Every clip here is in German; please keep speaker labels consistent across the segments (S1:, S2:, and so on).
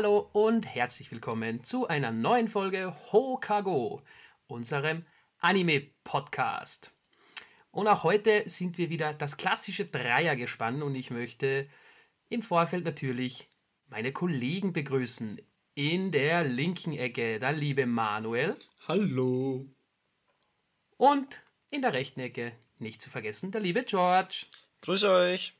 S1: Hallo und herzlich willkommen zu einer neuen Folge Hokago, unserem Anime-Podcast. Und auch heute sind wir wieder das klassische Dreiergespann und ich möchte im Vorfeld natürlich meine Kollegen begrüßen. In der linken Ecke der liebe Manuel.
S2: Hallo.
S1: Und in der rechten Ecke, nicht zu vergessen, der liebe George.
S3: Grüß euch.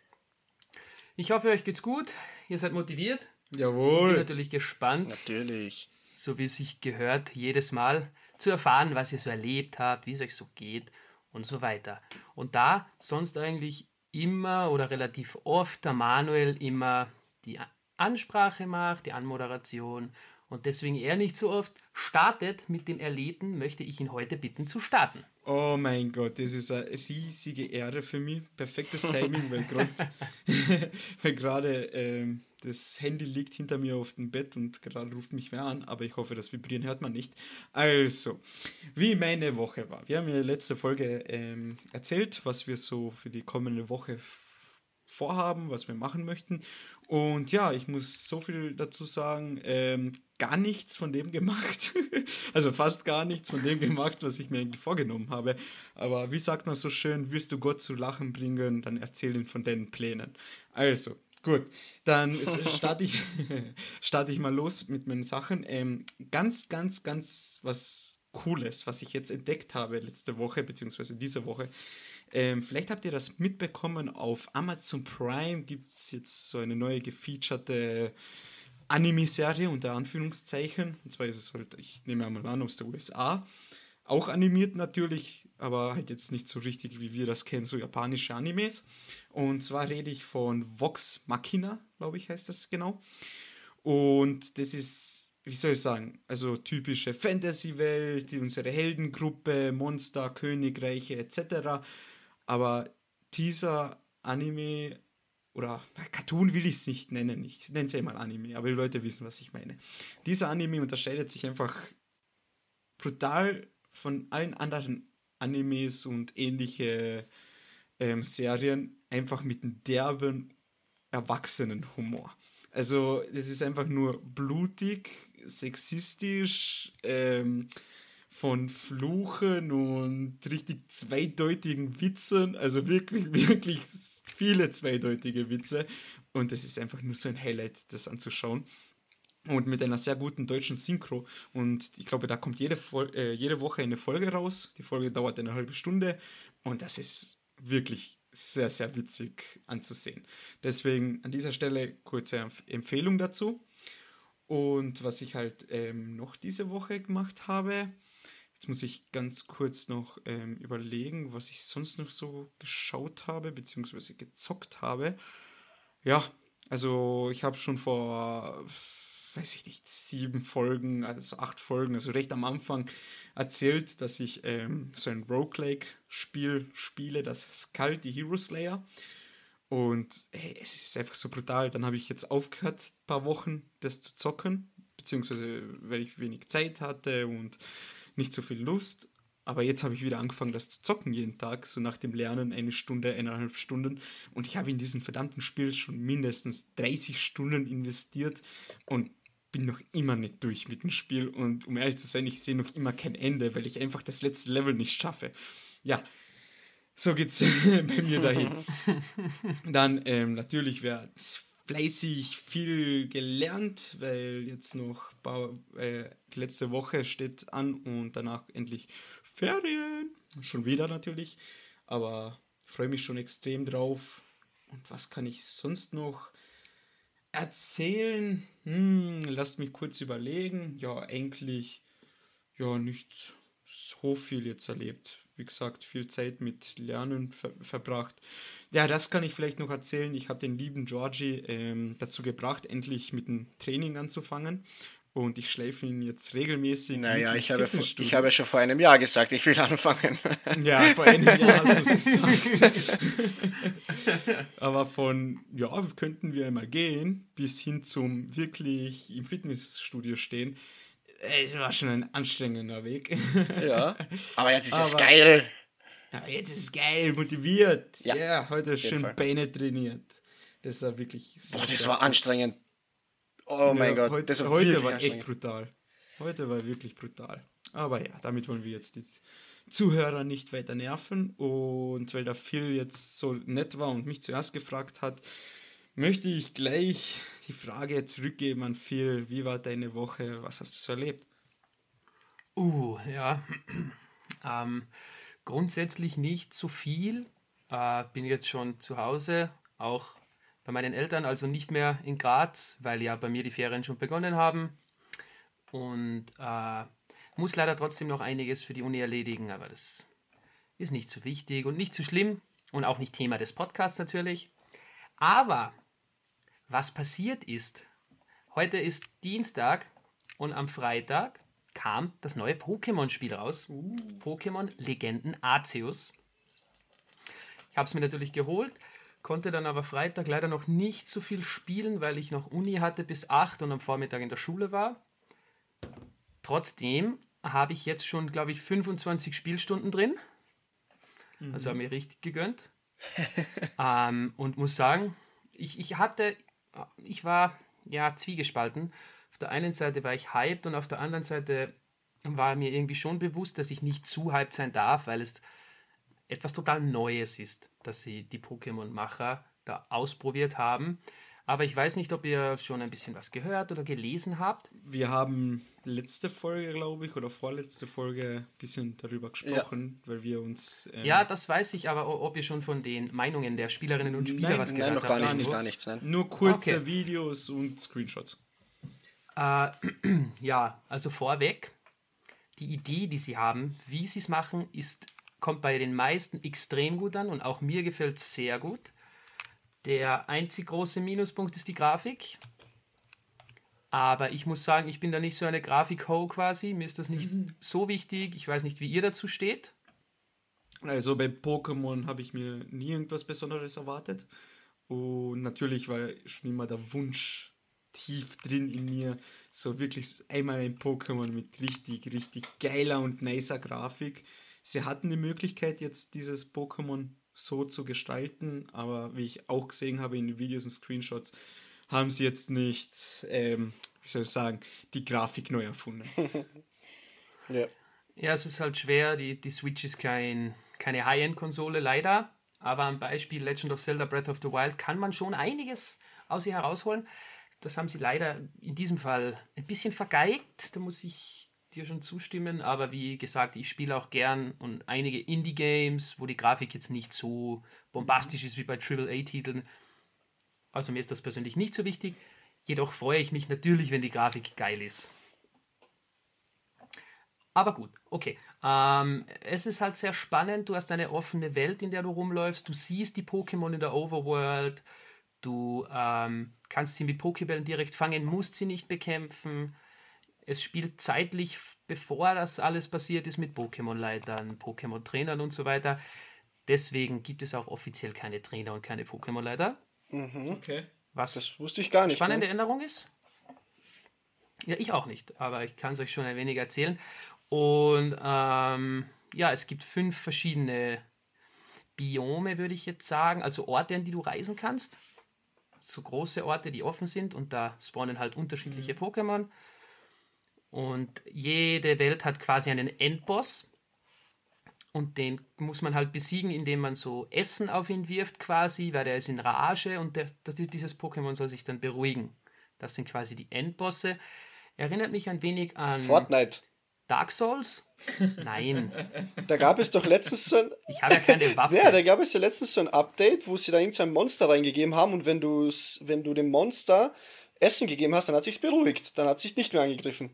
S1: Ich hoffe, euch geht's gut. Ihr seid motiviert.
S2: Jawohl.
S1: Ich bin natürlich gespannt.
S3: Natürlich.
S1: So wie es sich gehört, jedes Mal zu erfahren, was ihr so erlebt habt, wie es euch so geht und so weiter. Und da sonst eigentlich immer oder relativ oft der Manuel immer die Ansprache macht, die Anmoderation und deswegen er nicht so oft startet mit dem Erlebten, möchte ich ihn heute bitten zu starten.
S2: Oh mein Gott, das ist eine riesige Ehre für mich. Perfektes Timing, weil gerade ähm, das Handy liegt hinter mir auf dem Bett und gerade ruft mich wer an, aber ich hoffe, das Vibrieren hört man nicht. Also, wie meine Woche war. Wir haben in der letzten Folge ähm, erzählt, was wir so für die kommende Woche vorhaben, was wir machen möchten. Und ja, ich muss so viel dazu sagen, ähm, gar nichts von dem gemacht. also fast gar nichts von dem gemacht, was ich mir eigentlich vorgenommen habe. Aber wie sagt man so schön, wirst du Gott zu lachen bringen, dann erzähl ihn von deinen Plänen. Also, Gut, dann starte ich, starte ich mal los mit meinen Sachen. Ähm, ganz, ganz, ganz was Cooles, was ich jetzt entdeckt habe letzte Woche, beziehungsweise diese Woche. Ähm, vielleicht habt ihr das mitbekommen, auf Amazon Prime gibt es jetzt so eine neue gefeaturete Anime-Serie unter Anführungszeichen. Und zwar ist es halt, ich nehme einmal an, aus der USA. Auch animiert natürlich, aber halt jetzt nicht so richtig, wie wir das kennen, so japanische Animes. Und zwar rede ich von Vox Machina, glaube ich, heißt das genau. Und das ist, wie soll ich sagen, also typische Fantasy-Welt, unsere Heldengruppe, Monster, Königreiche etc. Aber dieser Anime oder Cartoon will ich es nicht nennen, ich nenne es ja mal Anime, aber die Leute wissen, was ich meine. Dieser Anime unterscheidet sich einfach brutal von allen anderen Animes und ähnliche ähm, Serien einfach mit einem derben, erwachsenen Humor. Also, das ist einfach nur blutig, sexistisch, ähm, von Fluchen und richtig zweideutigen Witzen. Also wirklich, wirklich viele zweideutige Witze. Und es ist einfach nur so ein Highlight, das anzuschauen. Und mit einer sehr guten deutschen Synchro. Und ich glaube, da kommt jede, äh, jede Woche eine Folge raus. Die Folge dauert eine halbe Stunde. Und das ist wirklich sehr, sehr witzig anzusehen. Deswegen an dieser Stelle kurze Empfehlung dazu. Und was ich halt ähm, noch diese Woche gemacht habe, jetzt muss ich ganz kurz noch ähm, überlegen, was ich sonst noch so geschaut habe, beziehungsweise gezockt habe. Ja, also ich habe schon vor weiß ich nicht, sieben Folgen, also acht Folgen, also recht am Anfang erzählt, dass ich ähm, so ein Roguelike-Spiel spiele, das Skull, die Hero Slayer. Und ey, es ist einfach so brutal. Dann habe ich jetzt aufgehört, ein paar Wochen das zu zocken, beziehungsweise weil ich wenig Zeit hatte und nicht so viel Lust. Aber jetzt habe ich wieder angefangen, das zu zocken jeden Tag, so nach dem Lernen eine Stunde, eineinhalb Stunden. Und ich habe in diesem verdammten Spiel schon mindestens 30 Stunden investiert. Und bin noch immer nicht durch mit dem Spiel und um ehrlich zu sein, ich sehe noch immer kein Ende, weil ich einfach das letzte Level nicht schaffe. Ja, so geht's bei mir dahin. Dann ähm, natürlich wird fleißig viel gelernt, weil jetzt noch äh, die letzte Woche steht an und danach endlich Ferien. Schon wieder natürlich, aber freue mich schon extrem drauf. Und was kann ich sonst noch erzählen? Hm, lasst mich kurz überlegen. Ja, eigentlich ja nicht so viel jetzt erlebt. Wie gesagt, viel Zeit mit Lernen ver verbracht. Ja, das kann ich vielleicht noch erzählen. Ich habe den lieben Georgie ähm, dazu gebracht, endlich mit dem Training anzufangen. Und ich schleife ihn jetzt regelmäßig.
S3: Naja, ich habe, ich habe schon vor einem Jahr gesagt, ich will anfangen.
S2: Ja, vor einem Jahr hast du es gesagt. Aber von, ja, könnten wir einmal gehen, bis hin zum wirklich im Fitnessstudio stehen. Es war schon ein anstrengender Weg.
S3: Ja, aber jetzt ist aber, es geil.
S2: Ja, jetzt ist es geil, motiviert. Ja, yeah, heute schön Beine trainiert. Das war wirklich
S3: sehr, Boah, das war cool. anstrengend Oh mein
S2: ja,
S3: Gott,
S2: heute,
S3: das war,
S2: heute war echt brutal. Heute war wirklich brutal. Aber ja, damit wollen wir jetzt die Zuhörer nicht weiter nerven. Und weil der Phil jetzt so nett war und mich zuerst gefragt hat, möchte ich gleich die Frage zurückgeben an Phil. Wie war deine Woche? Was hast du so erlebt?
S1: Uh, ja. ähm, grundsätzlich nicht so viel. Äh, bin jetzt schon zu Hause, auch bei meinen Eltern, also nicht mehr in Graz, weil ja bei mir die Ferien schon begonnen haben. Und äh, muss leider trotzdem noch einiges für die Uni erledigen, aber das ist nicht so wichtig und nicht so schlimm und auch nicht Thema des Podcasts natürlich. Aber was passiert ist, heute ist Dienstag und am Freitag kam das neue Pokémon-Spiel raus. Pokémon Legenden Arceus. Ich habe es mir natürlich geholt, konnte dann aber Freitag leider noch nicht so viel spielen, weil ich noch Uni hatte bis 8 und am Vormittag in der Schule war. Trotzdem habe ich jetzt schon, glaube ich, 25 Spielstunden drin. Also habe mir richtig gegönnt. ähm, und muss sagen, ich, ich hatte, ich war ja zwiegespalten. Auf der einen Seite war ich hyped und auf der anderen Seite war mir irgendwie schon bewusst, dass ich nicht zu hyped sein darf, weil es etwas total Neues ist, dass sie die Pokémon-Macher da ausprobiert haben. Aber ich weiß nicht, ob ihr schon ein bisschen was gehört oder gelesen habt.
S2: Wir haben letzte Folge, glaube ich, oder vorletzte Folge ein bisschen darüber gesprochen, weil wir uns. ähm,
S1: Ja, das weiß ich, aber ob ihr schon von den Meinungen der Spielerinnen und Spieler
S2: Nein,
S1: was
S3: Nein,
S1: gehört
S3: noch
S1: habt.
S3: gar nichts, gar nichts. Nein.
S2: Nur kurze
S1: Okay.
S2: Videos und Screenshots.
S1: Äh, ja, also vorweg, die Idee, die sie haben, wie sie es machen, ist, kommt bei den meisten extrem gut an und auch mir gefällt es sehr gut. Der einzig große Minuspunkt ist die Grafik. Aber ich muss sagen, ich bin da nicht so eine Grafik-Ho quasi. Mir ist das nicht so wichtig. Ich weiß nicht, wie ihr dazu steht.
S2: Also bei Pokémon habe ich mir nie irgendwas Besonderes erwartet. Und natürlich war schon immer der Wunsch tief drin in mir, so wirklich einmal ein Pokémon mit richtig, richtig geiler und nicer Grafik. Sie hatten die Möglichkeit, jetzt dieses Pokémon so zu gestalten, aber wie ich auch gesehen habe in den Videos und Screenshots, haben sie jetzt nicht, ähm, wie soll ich sagen, die Grafik neu erfunden.
S3: Ja.
S1: Ja, es ist halt schwer. Die, die Switch ist kein, keine High-End-Konsole, leider. Aber am Beispiel Legend of Zelda Breath of the Wild kann man schon einiges aus ihr herausholen. Das haben sie leider in diesem Fall ein bisschen vergeigt. Da muss ich dir schon zustimmen. Aber wie gesagt, ich spiele auch gern und einige Indie-Games, wo die Grafik jetzt nicht so bombastisch ist wie bei AAA-Titeln. Also mir ist das persönlich nicht so wichtig. Jedoch freue ich mich natürlich, wenn die Grafik geil ist. Aber gut, okay. Ähm, es ist halt sehr spannend. Du hast eine offene Welt, in der du rumläufst. Du siehst die Pokémon in der Overworld. Du ähm, kannst sie mit Pokébällen direkt fangen, musst sie nicht bekämpfen. Es spielt zeitlich, bevor das alles passiert ist, mit Pokémon-Leitern, Pokémon-Trainern und so weiter. Deswegen gibt es auch offiziell keine Trainer und keine Pokémon-Leiter.
S2: Okay.
S1: Was
S3: Das wusste ich gar nicht.
S1: spannende
S3: Ne?
S1: Änderung ist? Ja, ich auch nicht, aber ich kann es euch schon ein wenig erzählen. Und ähm, ja, es gibt fünf verschiedene Biome, würde ich jetzt sagen, also Orte, an die du reisen kannst. So große Orte, die offen sind und da spawnen halt unterschiedliche Pokémon. Und jede Welt hat quasi einen Endboss. Und den muss man halt besiegen, indem man so Essen auf ihn wirft quasi, weil der ist in Rage und der, das, dieses Pokémon soll sich dann beruhigen. Das sind quasi die Endbosse. Erinnert mich ein wenig an
S3: Fortnite.
S1: Dark Souls. Nein,
S3: Da gab es doch letztens so ein.
S1: ich habe ja keine Waffe.
S3: Ja, da gab es ja letztens so ein Update, wo sie da irgendein Monster reingegeben haben und wenn, wenn du dem Monster Essen gegeben hast, dann hat sich's beruhigt. Dann hat sich nicht mehr angegriffen.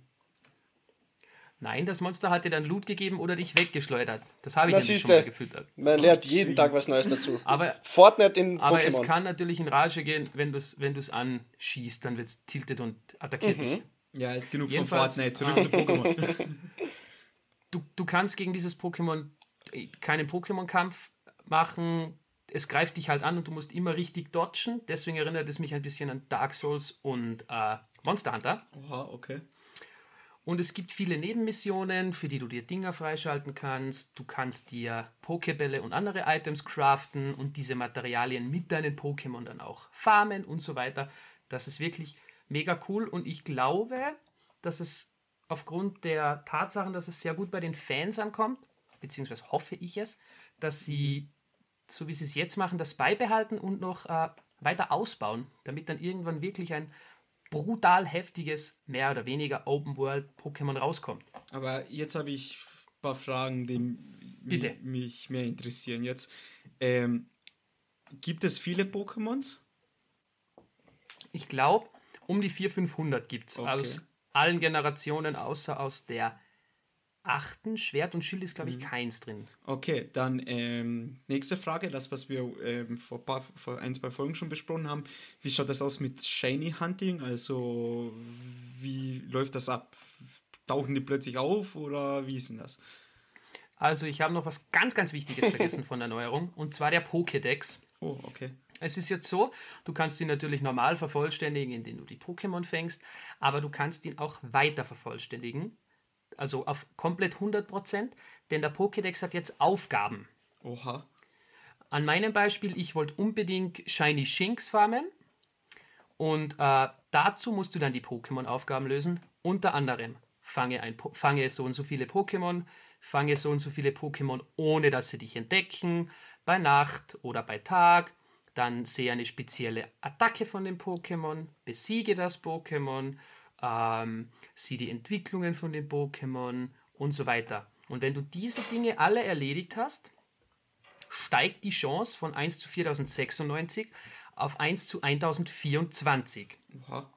S1: Nein, das Monster hat dir dann Loot gegeben oder dich weggeschleudert. Das habe ich
S3: Na,
S1: nämlich schon mal gefüttert.
S3: Man lernt jeden
S2: Jesus.
S3: Tag was Neues dazu.
S1: Aber,
S3: Fortnite in
S1: aber es kann natürlich in Rage gehen, wenn du es wenn du's anschießt, dann wird es tiltet und attackiert dich.
S2: Ja, jetzt genug
S1: Jedenfalls,
S2: von Fortnite, zurück
S1: ah.
S2: zu Pokémon.
S1: du, du kannst gegen dieses Pokémon äh, keinen Pokémon-Kampf machen. Es greift dich halt an und du musst immer richtig dodgen. Deswegen erinnert es mich ein bisschen an Dark Souls und äh, Monster Hunter.
S2: Oha, okay.
S1: Und es gibt viele Nebenmissionen, für die du dir Dinger freischalten kannst. Du kannst dir Pokebälle und andere Items craften und diese Materialien mit deinen Pokémon dann auch farmen und so weiter. Das ist wirklich mega cool und ich glaube, dass es aufgrund der Tatsachen, dass es sehr gut bei den Fans ankommt, beziehungsweise hoffe ich es, dass sie, so wie sie es jetzt machen, das beibehalten und noch äh, weiter ausbauen, damit dann irgendwann wirklich ein brutal heftiges, mehr oder weniger Open World Pokémon rauskommt.
S2: Aber jetzt habe ich ein paar Fragen, die
S1: Bitte.
S2: mich mehr interessieren. Jetzt ähm, gibt es viele Pokémons?
S1: Ich glaube, um die 400, 500 gibt es
S2: Okay.
S1: aus allen Generationen, außer aus der achten. Schwert und Schild ist, glaube
S2: Mhm.
S1: ich, keins drin.
S2: Okay, dann ähm, nächste Frage, das, was wir ähm, vor, paar, vor ein, zwei Folgen schon besprochen haben. Wie schaut das aus mit Shiny Hunting? Also, wie läuft das ab? Tauchen die plötzlich auf oder wie ist denn das?
S1: Also, ich habe noch was ganz, ganz Wichtiges vergessen von der Neuerung, und zwar der Pokédex.
S2: Oh, okay.
S1: Es ist jetzt so, du kannst ihn natürlich normal vervollständigen, indem du die Pokémon fängst, aber du kannst ihn auch weiter vervollständigen, also auf komplett 100%, denn der Pokédex hat jetzt Aufgaben.
S2: Oha.
S1: An meinem Beispiel, ich wollte unbedingt Shiny Shinx farmen und äh, dazu musst du dann die Pokémon-Aufgaben lösen. Unter anderem, fange, ein, fange so und so viele Pokémon, fange so und so viele Pokémon, ohne dass sie dich entdecken, bei Nacht oder bei Tag. Dann sehe eine spezielle Attacke von dem Pokémon, besiege das Pokémon, ähm, sieh die Entwicklungen von dem Pokémon und so weiter. Und wenn du diese Dinge alle erledigt hast, steigt die Chance von 1 zu 4096 auf 1 zu 1024.
S2: Oha.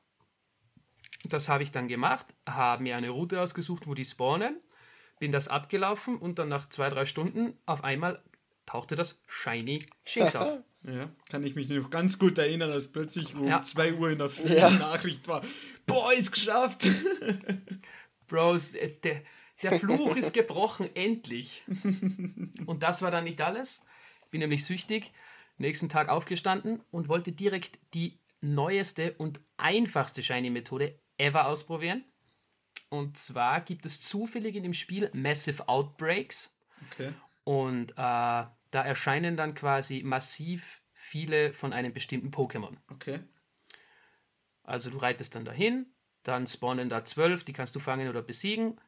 S1: Das habe ich dann gemacht, habe mir eine Route ausgesucht, wo die spawnen, bin das abgelaufen und dann nach zwei, drei Stunden auf einmal tauchte das Shiny Shinx auf.
S2: Ja, kann ich mich noch ganz gut erinnern, als plötzlich um
S1: Ja.
S2: 2 Uhr in der Früh
S3: Ja.
S2: Nachricht war: Boah, ist geschafft!
S1: Bros, äh, der, der Fluch ist gebrochen, endlich. Und das war dann nicht alles. Bin nämlich süchtig, nächsten Tag aufgestanden und wollte direkt die neueste und einfachste Shiny-Methode ever ausprobieren. Und zwar gibt es zufällig in dem Spiel Massive Outbreaks.
S2: Okay.
S1: Und äh, da erscheinen dann quasi massiv viele von einem bestimmten Pokémon.
S2: Okay.
S1: Also du reitest dann dahin, dann spawnen da zwölf, die kannst du fangen oder besiegen.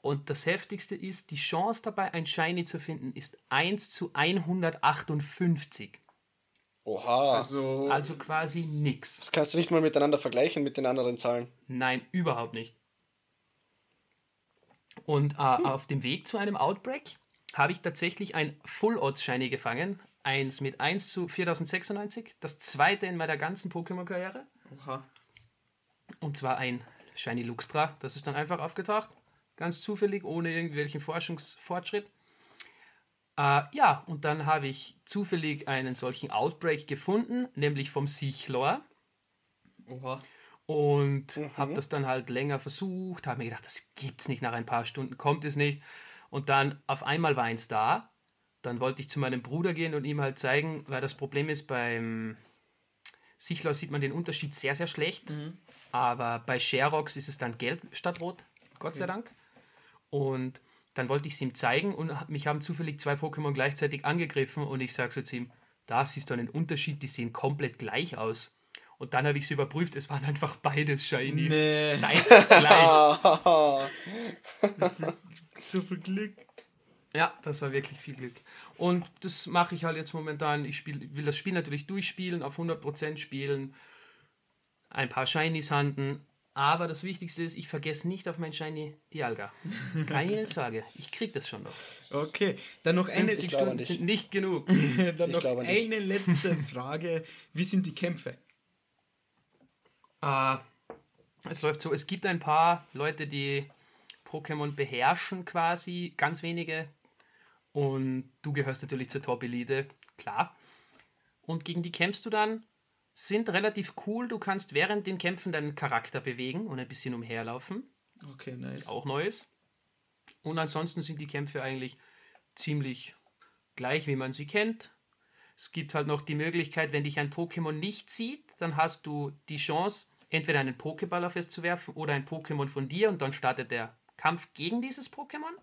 S1: Und das Heftigste ist, die Chance dabei, ein Shiny zu finden, ist 1 zu 158.
S3: Oha.
S2: Also,
S1: Also quasi nix.
S3: das kannst du nicht mal miteinander vergleichen mit den anderen Zahlen.
S1: Nein, überhaupt nicht. Und äh, auf dem Weg zu einem Outbreak habe ich tatsächlich ein Full-Odds-Shiny gefangen. Eins mit 1 zu 4096. Das zweite in meiner ganzen Pokémon-Karriere.
S2: oha.
S1: Und zwar ein Shiny Luxtra. Das ist dann einfach aufgetaucht. Ganz zufällig, ohne irgendwelchen Forschungsfortschritt. Äh, ja, und dann habe ich zufällig einen solchen Outbreak gefunden, nämlich vom Sichlor.
S2: Oha.
S1: Und habe das dann halt länger versucht, habe mir gedacht, das gibt's nicht nach ein paar Stunden, kommt es nicht. Und dann auf einmal war eins da. Dann wollte ich zu meinem Bruder gehen und ihm halt zeigen, weil das Problem ist, beim Sichlor sieht man den Unterschied sehr, sehr schlecht. Aber bei Sherox ist es dann gelb statt rot, Gott sei Dank. Und dann wollte ich es ihm zeigen und mich haben zufällig zwei Pokémon gleichzeitig angegriffen und ich sage so zu ihm, da siehst du einen Unterschied, die sehen komplett gleich aus. Und dann habe ich es überprüft, es waren einfach beides Shinies.
S2: Nee.
S1: Zeitgleich.
S2: So viel Glück.
S1: Ja, das war wirklich viel Glück. Und das mache ich halt jetzt momentan. Ich spiel, will das Spiel natürlich durchspielen, auf 100% spielen, ein paar Shinies handen. Aber das Wichtigste ist, ich vergesse nicht auf mein Shiny Dialga. Keine Sorge, ich krieg das schon noch.
S2: Okay, dann noch eine,
S1: 50
S3: glaube
S1: Stunden
S3: nicht.
S1: sind nicht genug.
S2: dann
S3: Ich
S2: noch eine letzte Frage. Wie sind die Kämpfe?
S1: Äh, es läuft so, es gibt ein paar Leute, die Pokémon beherrschen quasi, ganz wenige. Und du gehörst natürlich zur Top-Elite, klar. Und gegen die kämpfst du dann, sind relativ cool. Du kannst während den Kämpfen deinen Charakter bewegen und ein bisschen umherlaufen,
S2: Okay, nice.
S1: auch Neues. Und ansonsten sind die Kämpfe eigentlich ziemlich gleich, wie man sie kennt. Es gibt halt noch die Möglichkeit, wenn dich ein Pokémon nicht sieht, dann hast du die Chance, entweder einen Pokéball auf es zu werfen oder ein Pokémon von dir und dann startet der Kampf gegen dieses Pokémon.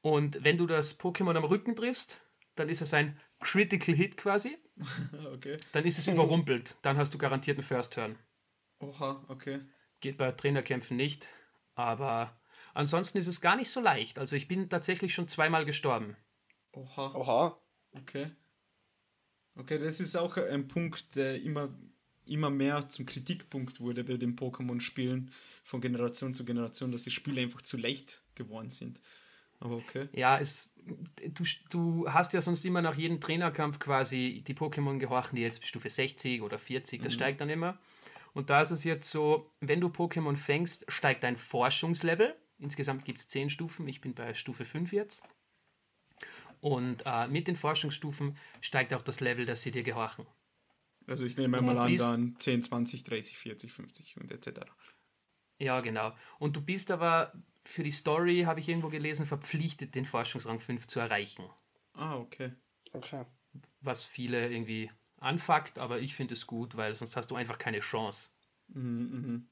S1: Und wenn du das Pokémon am Rücken triffst, dann ist es ein Critical Hit quasi.
S2: Okay.
S1: Dann ist es überrumpelt. Dann hast du garantiert einen First Turn.
S2: Oha, okay.
S1: Geht bei Trainerkämpfen nicht. Aber ansonsten ist es gar nicht so leicht. Also ich bin tatsächlich schon zweimal gestorben.
S2: Oha,
S3: Oha.
S2: okay. Okay, das ist auch ein Punkt, der immer, immer mehr zum Kritikpunkt wurde bei den Pokémon-Spielen von Generation zu Generation, dass die Spiele einfach zu leicht geworden sind. Aber okay.
S1: Ja, es, du, du hast ja sonst immer nach jedem Trainerkampf quasi die Pokémon gehorchen, die jetzt Stufe 60 oder 40, das steigt dann immer. Und da ist es jetzt so, wenn du Pokémon fängst, steigt dein Forschungslevel. Insgesamt gibt es 10 Stufen, ich bin bei Stufe 5 jetzt. Und äh, mit den Forschungsstufen steigt auch das Level, dass sie dir gehorchen.
S2: Also ich nehme
S1: Und
S2: mal
S1: du
S2: an, dann 10, 20, 30, 40, 50 und etc.
S1: Ja, genau. Und du bist aber für die Story, habe ich irgendwo gelesen, verpflichtet, den Forschungsrang 5 zu erreichen.
S2: Ah, okay.
S3: Okay.
S1: Was viele irgendwie anfuckt, aber ich finde es gut, weil sonst hast du einfach keine Chance.
S2: Mhm, mhm.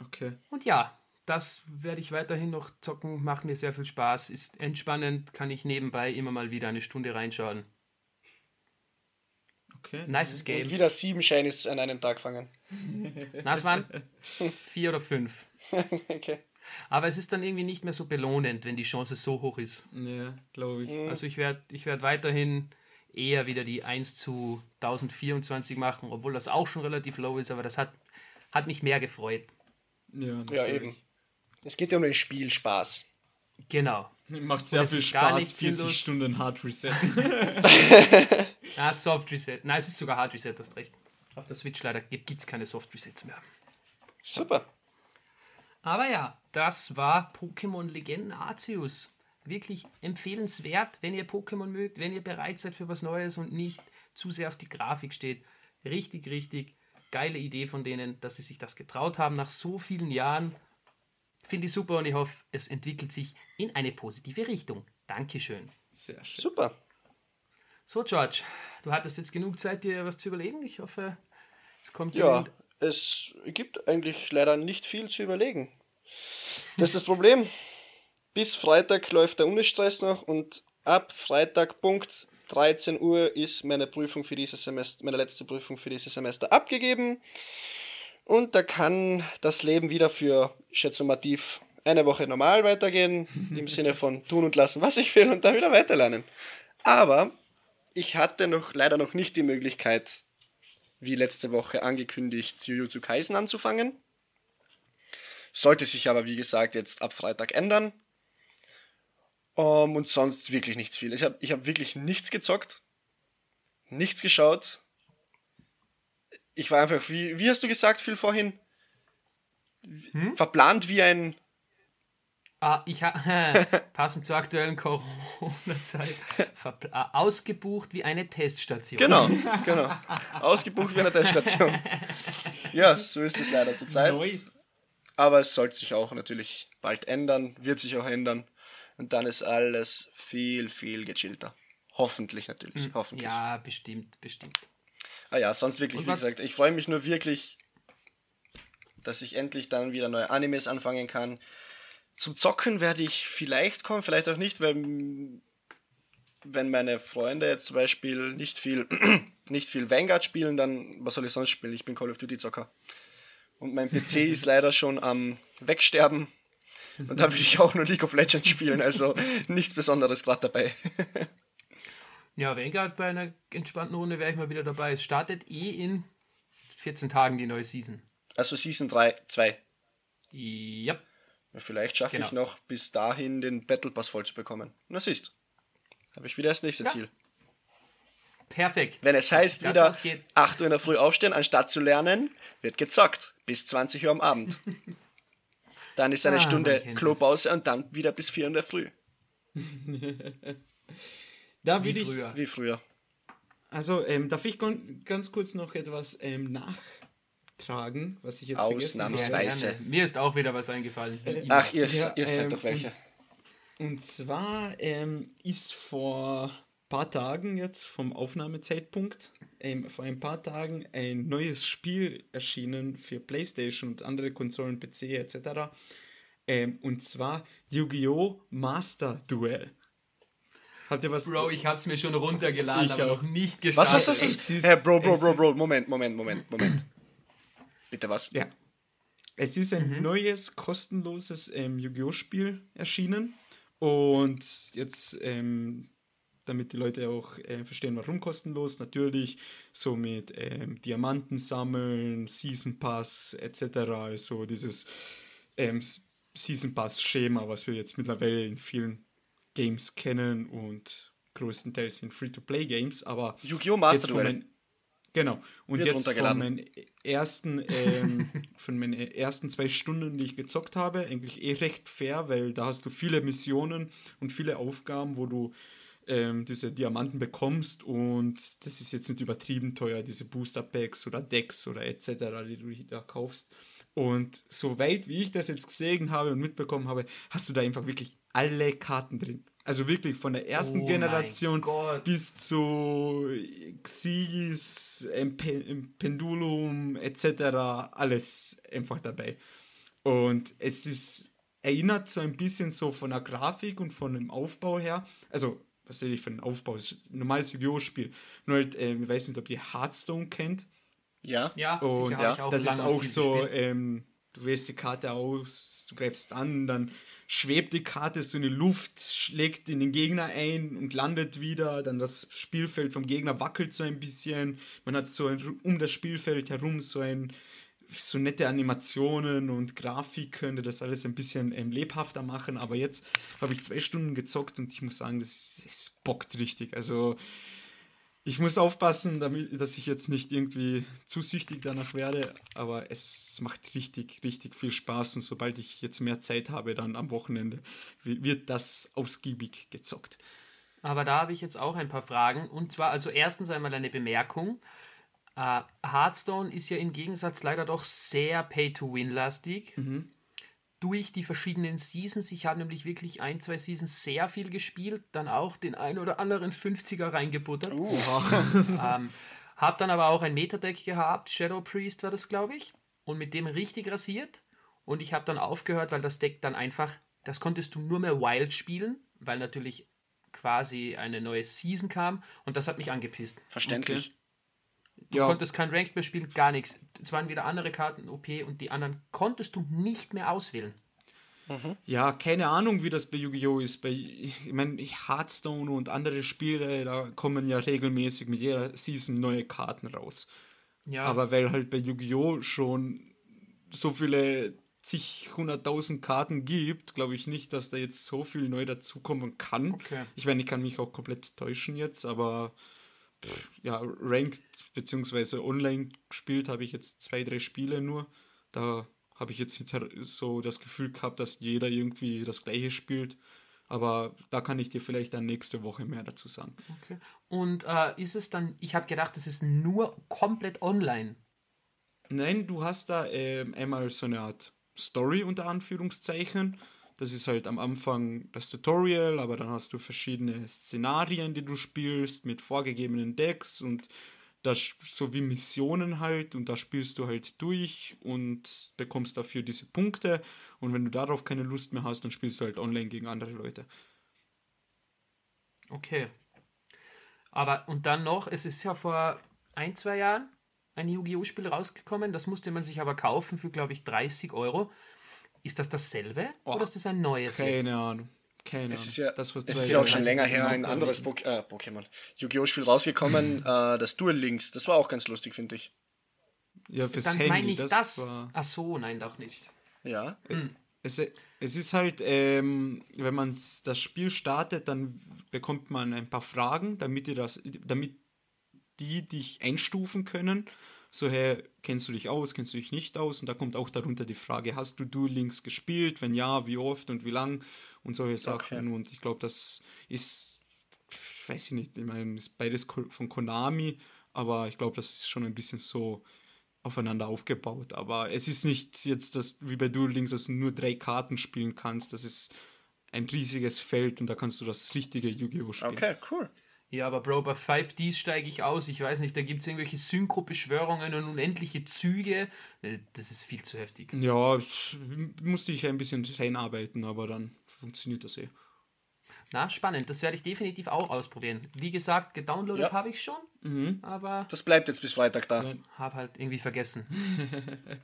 S2: Okay.
S1: Und ja, das werde ich weiterhin noch zocken, macht mir sehr viel Spaß, ist entspannend, kann ich nebenbei immer mal wieder eine Stunde reinschauen.
S2: Okay.
S1: Nices
S3: Und
S1: Game.
S3: wieder sieben Shinies an einem Tag fangen.
S1: Das waren vier oder fünf.
S3: okay.
S1: Aber es ist dann irgendwie nicht mehr so belohnend, wenn die Chance so hoch ist.
S2: Ja, glaube ich.
S1: Also ich werde ich werd weiterhin eher wieder die 1 zu 1024 machen, obwohl das auch schon relativ low ist, aber das hat, hat mich mehr gefreut.
S2: Ja,
S3: Ja, eben. Es geht ja um den Spielspaß.
S1: Genau.
S2: Macht sehr viel Spaß,
S1: nicht
S2: 40
S1: sinnlos.
S2: Stunden Hard Reset.
S1: Ah, Soft Reset. Nein, es ist sogar Hard Reset, hast recht. Auf der Switch leider gibt es keine Soft Resets mehr.
S3: Super.
S1: Aber ja, das war Pokémon Legenden Arceus. Wirklich empfehlenswert, wenn ihr Pokémon mögt, wenn ihr bereit seid für was Neues und nicht zu sehr auf die Grafik steht. Richtig, richtig geile Idee von denen, dass sie sich das getraut haben nach so vielen Jahren. Finde ich super und ich hoffe, es entwickelt sich in eine positive Richtung. Dankeschön.
S2: Sehr schön.
S3: Super.
S1: So, George, du hattest jetzt genug Zeit, dir was zu überlegen. Ich hoffe, es kommt
S3: Ja, es gibt eigentlich leider nicht viel zu überlegen. Das ist das Problem. Bis Freitag läuft der Unistress noch und ab Freitag Punkt 13 Uhr ist meine Prüfung für dieses Semester, meine letzte Prüfung für dieses Semester abgegeben. Und da kann das Leben wieder für, ich schätze mal tief, eine Woche normal weitergehen, im Sinne von tun und lassen, was ich will und dann wieder weiterlernen. Aber ich hatte noch leider noch nicht die Möglichkeit, wie letzte Woche angekündigt, Jujutsu Kaisen anzufangen. Sollte sich aber, wie gesagt, jetzt ab Freitag ändern. Um, und sonst wirklich nichts viel. Ich habe ich hab wirklich nichts gezockt. Nichts geschaut. Ich war einfach, wie, wie hast du gesagt, Phil, vorhin?
S1: Hm?
S3: Verplant wie ein.
S1: Ah, ich habe passend zur aktuellen Corona-Zeit äh, ausgebucht wie eine Teststation.
S3: Genau, genau. Ausgebucht wie eine Teststation. Ja, so ist es leider zurzeit.
S2: Nice.
S3: Aber es sollte sich auch natürlich bald ändern, wird sich auch ändern. Und dann ist alles viel, viel gechillter. Hoffentlich natürlich, hoffentlich.
S1: Hm, Ja, bestimmt, bestimmt.
S3: Ah ja, sonst wirklich, wie gesagt, ich freue mich nur wirklich, dass ich endlich dann wieder neue Animes anfangen kann. Zum Zocken werde ich vielleicht kommen, vielleicht auch nicht, weil wenn meine Freunde jetzt zum Beispiel nicht viel, nicht viel Vanguard spielen, dann was soll ich sonst spielen? Ich bin Call of Duty Zocker. Und mein PC ist leider schon am Wegsterben. Und da würde ich auch nur League of Legends spielen, also nichts Besonderes gerade dabei.
S1: Ja, Vanguard bei einer entspannten Runde wäre ich mal wieder dabei. Es startet eh in 14 Tagen die neue Season.
S3: Also Season 3, 2.
S1: Ja,
S3: Ja, vielleicht schaffe ich
S1: Genau.
S3: noch bis dahin den Battle Pass voll zu bekommen. Na siehst. Habe ich wieder das nächste
S1: Ja.
S3: Ziel.
S1: perfekt.
S3: Wenn es heißt, wieder
S1: ausgeht.
S3: 8 Uhr in der Früh aufstehen, anstatt zu lernen, wird gezockt. Bis 20 Uhr am Abend. Dann ist eine
S1: Ah,
S3: Stunde Klopause und dann wieder bis 4 Uhr in der Früh.
S2: Da
S1: Wie
S2: würde ich,
S1: früher.
S3: Wie früher.
S2: also ähm, darf ich ganz kurz noch etwas ähm, nachtragen, was ich jetzt vergessen
S3: Ausnahmsweise.
S1: Sehr
S2: habe.
S1: Mir ist auch wieder was eingefallen. immer.
S3: Ach, ihr,
S2: Ja,
S3: ihr seid
S2: ähm,
S3: doch welche.
S2: Und zwar ähm, ist vor paar Tagen jetzt vom Aufnahmezeitpunkt, ähm, vor ein paar Tagen ein neues Spiel erschienen für PlayStation und andere Konsolen, PC etc. Ähm, und zwar Yu-Gi-Oh! Master Duel. Habt ihr was?
S1: Bro, ich hab's mir schon runtergeladen,
S2: Ich
S1: aber
S2: auch.
S1: noch nicht
S3: Was,
S1: gestartet.
S3: was, was?
S2: es
S3: was?
S2: ist-
S3: Hey, Bro, Bro, Bro, Bro, Moment, Moment, Moment, Moment. Bitte was?
S2: Ja. Es ist ein mhm. neues, kostenloses ähm, Yu-Gi-Oh! Spiel erschienen. Und jetzt, ähm, damit die Leute auch äh, verstehen, warum kostenlos, natürlich so mit ähm, Diamanten sammeln, Season Pass etc. Also dieses ähm, Season Pass-Schema, was wir jetzt mittlerweile in vielen Games kennen und größtenteils in Free-to-Play-Games. Aber
S3: Yu-Gi-Oh! Master Duel.
S2: Genau. Und Wird jetzt von meinen ersten, ähm, von meinen ersten zwei Stunden, die ich gezockt habe, eigentlich eh recht fair, weil da hast du viele Missionen und viele Aufgaben, wo du ähm, diese Diamanten bekommst und das ist jetzt nicht übertrieben teuer, diese Booster Packs oder Decks oder etc., die du da kaufst. Und soweit wie ich das jetzt gesehen habe und mitbekommen habe, hast du da einfach wirklich alle Karten drin. Also wirklich von der ersten oh Generation bis zu Xyz, Pendulum etc. alles einfach dabei. Und es ist, erinnert so ein bisschen so von der Grafik und von dem Aufbau her. Also, was will ich für einen Aufbau? Das ist ein normales Yu-Gi-Oh! Spiel. Nur halt, äh, ich weiß nicht, ob ihr Hearthstone kennt.
S3: Ja,
S1: ja,
S2: und ja. das ist auch so, ähm, du wählst die Karte aus, du greifst an, dann schwebt die Karte so in die Luft, schlägt in den Gegner ein und landet wieder. Dann das Spielfeld vom Gegner wackelt so ein bisschen. Man hat so ein, um das Spielfeld herum so ein so nette Animationen und Grafiken, die das alles ein bisschen ähm, lebhafter machen. Aber jetzt habe ich zwei Stunden gezockt und ich muss sagen, das, das bockt richtig. Also ich muss aufpassen, damit, dass ich jetzt nicht irgendwie zu süchtig danach werde, aber es macht richtig, richtig viel Spaß und sobald ich jetzt mehr Zeit habe, dann am Wochenende wird das ausgiebig gezockt.
S1: Aber da habe ich jetzt auch ein paar Fragen und zwar also erstens einmal eine Bemerkung. Uh, Hearthstone ist ja im Gegensatz leider doch sehr Pay-to-Win-lastig. Mhm durch die verschiedenen Seasons. Ich habe nämlich wirklich ein, zwei Seasons sehr viel gespielt, dann auch den ein oder anderen 50er reingebuttert. Uh. ähm, habe dann aber auch ein Metadeck gehabt, Shadow Priest war das, glaube ich, und mit dem richtig rasiert. Und ich habe dann aufgehört, weil das Deck dann einfach, das konntest du nur mehr Wild spielen, weil natürlich quasi eine neue Season kam und das hat mich angepisst.
S3: Verständlich.
S1: Okay. Du ja. konntest kein Ranked mehr spielen, gar nichts. Es waren wieder andere Karten OP und die anderen konntest du nicht mehr auswählen.
S2: Mhm. Ja, keine Ahnung, wie das bei Yu-Gi-Oh! ist. Bei, ich meine, Hearthstone und andere Spiele, da kommen ja regelmäßig mit jeder Season neue Karten raus. Ja. Aber weil halt bei Yu-Gi-Oh! schon so viele zig, hunderttausend Karten gibt, glaube ich nicht, dass da jetzt so viel neu dazukommen kann. Okay. Ich meine, ich kann mich auch komplett täuschen jetzt, aber ja, Ranked bzw. online gespielt habe ich jetzt zwei, drei Spiele nur. Da habe ich jetzt so das Gefühl gehabt, dass jeder irgendwie das gleiche spielt. Aber da kann ich dir vielleicht dann nächste Woche mehr dazu sagen.
S1: Okay. Und äh, ist es dann, ich habe gedacht, es ist nur komplett online.
S2: Nein, du hast da äh, einmal so eine Art Story unter Anführungszeichen das ist halt am Anfang das Tutorial, aber dann hast du verschiedene Szenarien, die du spielst mit vorgegebenen Decks und das so wie Missionen halt und da spielst du halt durch und bekommst dafür diese Punkte und wenn du darauf keine Lust mehr hast, dann spielst du halt online gegen andere Leute.
S1: Okay. Aber und dann noch, es ist ja vor ein, zwei Jahren ein Yu-Gi-Oh! Spiel rausgekommen, das musste man sich aber kaufen für, glaube ich, 30 Euro. Ist das dasselbe oh, oder ist das ein neues
S2: Keine jetzt? Ahnung. Keine
S3: es ist ja, das, es ist ja auch schon länger her ein anderes po äh, Pokémon, Yu-Gi-Oh! Spiel rausgekommen, äh, das Duel Links. Das war auch ganz lustig, finde ich.
S1: Ja, fürs Dann Handy. meine ich das. das war... Ach so, nein, doch nicht.
S3: Ja.
S2: Hm. Es, es ist halt, ähm, wenn man das Spiel startet, dann bekommt man ein paar Fragen, damit, ihr das, damit die dich einstufen können so, hey, kennst du dich aus, kennst du dich nicht aus? Und da kommt auch darunter die Frage, hast du Duel Links gespielt? Wenn ja, wie oft und wie lang? Und solche Sachen. Okay. Und ich glaube, das ist, weiß ich nicht, ich meine, ist beides von Konami, aber ich glaube, das ist schon ein bisschen so aufeinander aufgebaut. Aber es ist nicht jetzt das, wie bei Duel Links, dass du nur drei Karten spielen kannst. Das ist ein riesiges Feld und da kannst du das richtige Yu-Gi-Oh! spielen.
S3: Okay, cool.
S1: Ja, aber Bro, bei 5Ds steige ich aus. Ich weiß nicht, da gibt es irgendwelche Synchro-Beschwörungen und unendliche Züge. Äh, das ist viel zu heftig.
S2: Ja, musste ich ein bisschen reinarbeiten, aber dann funktioniert das eh.
S1: Na, spannend. Das werde ich definitiv auch ausprobieren. Wie gesagt, gedownloadet ja. habe ich schon.
S2: Mhm.
S1: aber
S3: Das bleibt jetzt bis Freitag da.
S1: Habe halt irgendwie vergessen.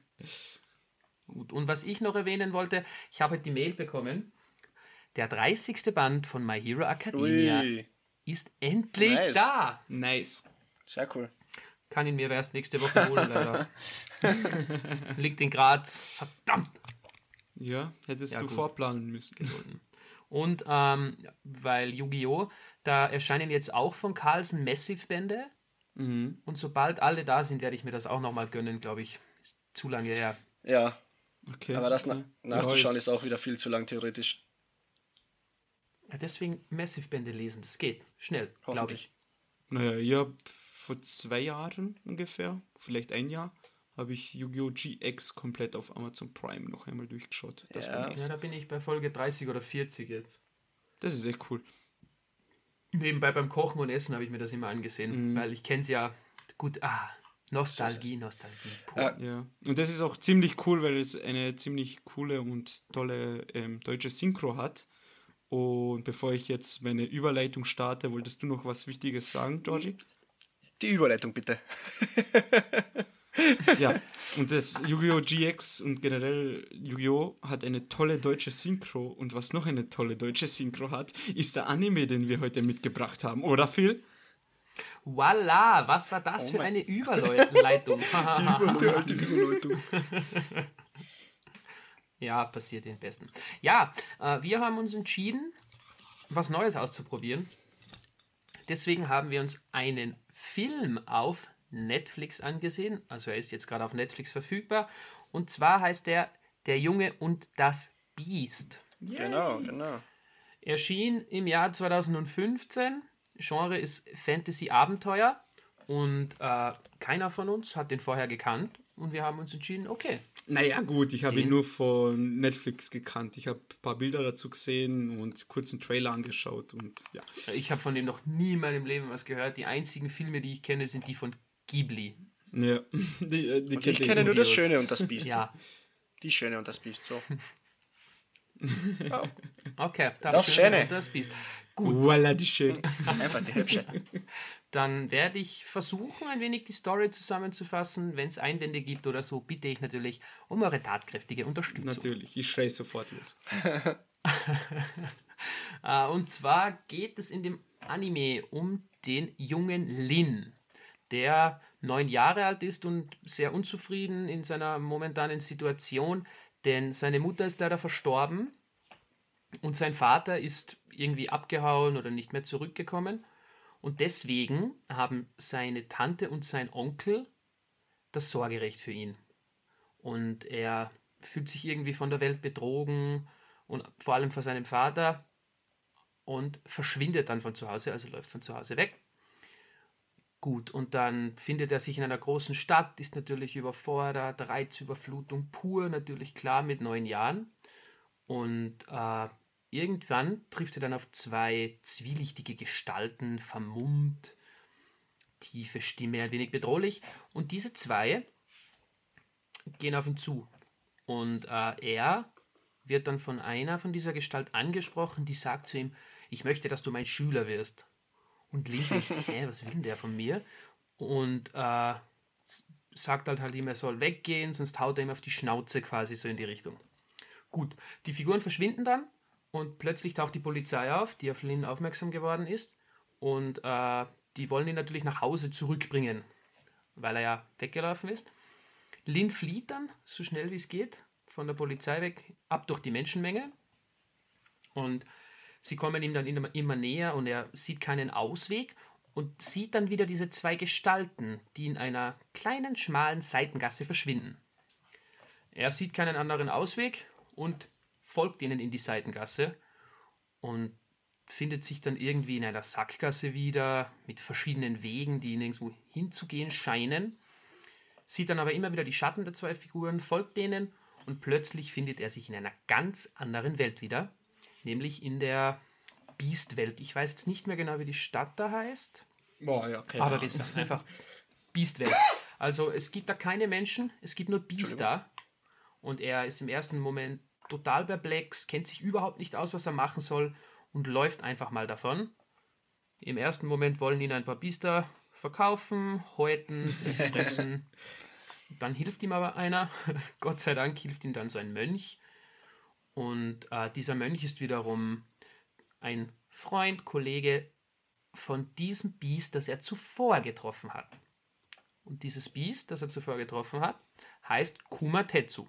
S1: Gut, und was ich noch erwähnen wollte, ich habe heute die Mail bekommen. Der 30. Band von My Hero Academia
S3: Ui,
S1: ist endlich
S3: Nice.
S1: da.
S2: Nice.
S3: sehr cool.
S1: Kann ihn mir aber erst nächste Woche holen, leider. Liegt in Graz. Verdammt.
S2: Ja, hättest
S1: Ja,
S2: du
S1: gut.
S2: vorplanen müssen.
S1: Und ähm, weil Yu-Gi-Oh! Da erscheinen jetzt auch von Carlsen Massive-Bände.
S2: Mhm.
S1: Und sobald alle da sind, werde ich mir das auch nochmal gönnen, glaube ich. Ist zu lange her.
S3: Ja,
S2: Okay.
S3: aber das na nachzuschauen
S2: Ja,
S3: ist auch wieder viel zu lang theoretisch.
S1: Ja, deswegen Massive-Bände lesen. Das geht. Schnell, glaube ich.
S2: Naja, ich hab vor zwei Jahren ungefähr, vielleicht ein Jahr, habe ich Yu-Gi-Oh! GX komplett auf Amazon Prime noch einmal durchgeschaut. Das
S3: Ja.
S2: nice.
S1: Ja, da bin ich bei Folge 30 oder 40 jetzt.
S2: Das ist echt cool.
S1: Nebenbei beim Kochen und Essen habe ich mir das immer angesehen,
S2: Mhm.
S1: weil ich kenne es ja gut. Ah, Nostalgie, Nostalgie.
S3: Ja.
S2: Ja. Und das ist auch ziemlich cool, weil es eine ziemlich coole und tolle ähm, deutsche Synchro hat. Und bevor ich jetzt meine Überleitung starte, wolltest du noch was Wichtiges sagen, Georgie?
S3: Die Überleitung bitte.
S2: Ja, und das Yu-Gi-Oh! GX und generell Yu-Gi-Oh! hat eine tolle deutsche Synchro. Und was noch eine tolle deutsche Synchro hat, ist der Anime, den wir heute mitgebracht haben, oder Phil?
S1: Voila, was war das
S3: Oh
S1: für eine Überleitung?
S3: Die Überleitung.
S1: ja, passiert den Besten. Ja, äh, wir haben uns entschieden, was Neues auszuprobieren. Deswegen haben wir uns einen Film auf Netflix angesehen. Also er ist jetzt gerade auf Netflix verfügbar. Und zwar heißt er Der Junge und das Biest.
S3: Genau, genau.
S1: Erschien im Jahr 2015. Genre ist Fantasy-Abenteuer. Und äh, keiner von uns hat den vorher gekannt. Und wir haben uns entschieden, okay,
S2: Naja, gut, ich habe ihn nur von Netflix gekannt. Ich habe ein paar Bilder dazu gesehen und kurz einen Trailer angeschaut und ja.
S1: ich habe von dem noch nie in meinem Leben was gehört. Die einzigen Filme, die ich kenne, sind die von Ghibli.
S2: Ja, die, äh, die kennt
S3: ich kenne nur das. Schöne und das Biest.
S1: Ja,
S3: Die Schöne und das Biest, so.
S1: Okay, das,
S3: Das
S1: Schöne
S3: Schöne.
S1: und das Biest. Gut,
S2: Voila, die schön.
S3: einfach die Hübsche.
S1: dann werde ich versuchen, ein wenig die Story zusammenzufassen. Wenn es Einwände gibt oder so, bitte ich natürlich um eure tatkräftige Unterstützung.
S2: Natürlich, ich schreie sofort los.
S1: Äh, und zwar geht es in dem Anime um den jungen Lin, der neun Jahre alt ist und sehr unzufrieden in seiner momentanen Situation, denn seine Mutter ist leider verstorben und sein Vater ist irgendwie abgehauen oder nicht mehr zurückgekommen. Und deswegen haben seine Tante und sein Onkel das Sorgerecht für ihn. Und er fühlt sich irgendwie von der Welt betrogen und vor allem vor seinem Vater und verschwindet dann von zu Hause, also läuft von zu Hause weg. Gut, und dann findet er sich in einer großen Stadt, ist natürlich überfordert, Reizüberflutung pur, natürlich klar mit neun Jahren. Und äh, irgendwann trifft er dann auf zwei zwielichtige Gestalten, vermummt, tiefe Stimme, ein wenig bedrohlich. Und diese zwei gehen auf ihn zu. Und äh, er wird dann von einer von dieser Gestalt angesprochen, die sagt zu ihm, ich möchte, dass du mein Schüler wirst. Und Lin denkt sich, hä, was will denn der von mir? Und äh, sagt halt halt ihm, er soll weggehen, sonst haut er ihm auf die Schnauze quasi so in die Richtung. Gut, die Figuren verschwinden dann und plötzlich taucht die Polizei auf, die auf Lin aufmerksam geworden ist. Und äh, die wollen ihn natürlich nach Hause zurückbringen, weil er ja weggelaufen ist. Lin flieht dann, so schnell wie es geht, von der Polizei weg, ab durch die Menschenmenge. Und sie kommen ihm dann immer näher und er sieht keinen Ausweg und sieht dann wieder diese zwei Gestalten, die in einer kleinen, schmalen Seitengasse verschwinden. Er sieht keinen anderen Ausweg und folgt ihnen in die Seitengasse und findet sich dann irgendwie in einer Sackgasse wieder mit verschiedenen Wegen, die nirgendwo hinzugehen scheinen sieht dann aber immer wieder die Schatten der zwei Figuren, folgt denen und plötzlich findet er sich in einer ganz anderen Welt wieder, nämlich in der Beast-Welt. Ich weiß jetzt nicht mehr genau, wie die Stadt da heißt,
S2: Boah, ja,
S1: aber
S2: Ahnung.
S1: wir sagen einfach Beast-Welt. Also es gibt da keine Menschen, es gibt nur da und er ist im ersten Moment total perplex, kennt sich überhaupt nicht aus, was er machen soll und läuft einfach mal davon. Im ersten Moment wollen ihn ein paar Biester verkaufen, häuten, fressen. dann hilft ihm aber einer. Gott sei Dank hilft ihm dann so ein Mönch. Und äh, dieser Mönch ist wiederum ein Freund, Kollege von diesem Biest, das er zuvor getroffen hat. Und dieses Biest, das er zuvor getroffen hat, heißt Kumatetsu.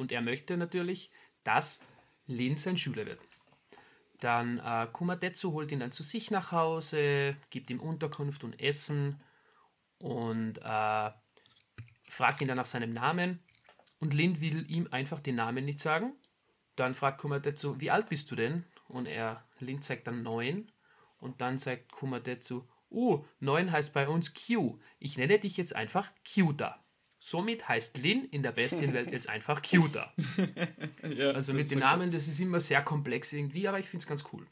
S1: Und er möchte natürlich, dass Lin sein Schüler wird. Dann äh, Kumatetsu holt ihn dann zu sich nach Hause, gibt ihm Unterkunft und Essen und äh, fragt ihn dann nach seinem Namen. Und Lin will ihm einfach den Namen nicht sagen. Dann fragt Kumatetsu, wie alt bist du denn? Und er, Lin zeigt dann neun. Und dann sagt Kumatetsu, oh, neun heißt bei uns Q. Ich nenne dich jetzt einfach Cuta. Somit heißt Lin in der Bestienwelt jetzt einfach Cuter. ja, also mit den Namen, das ist immer sehr komplex irgendwie, aber ich finde es ganz cool.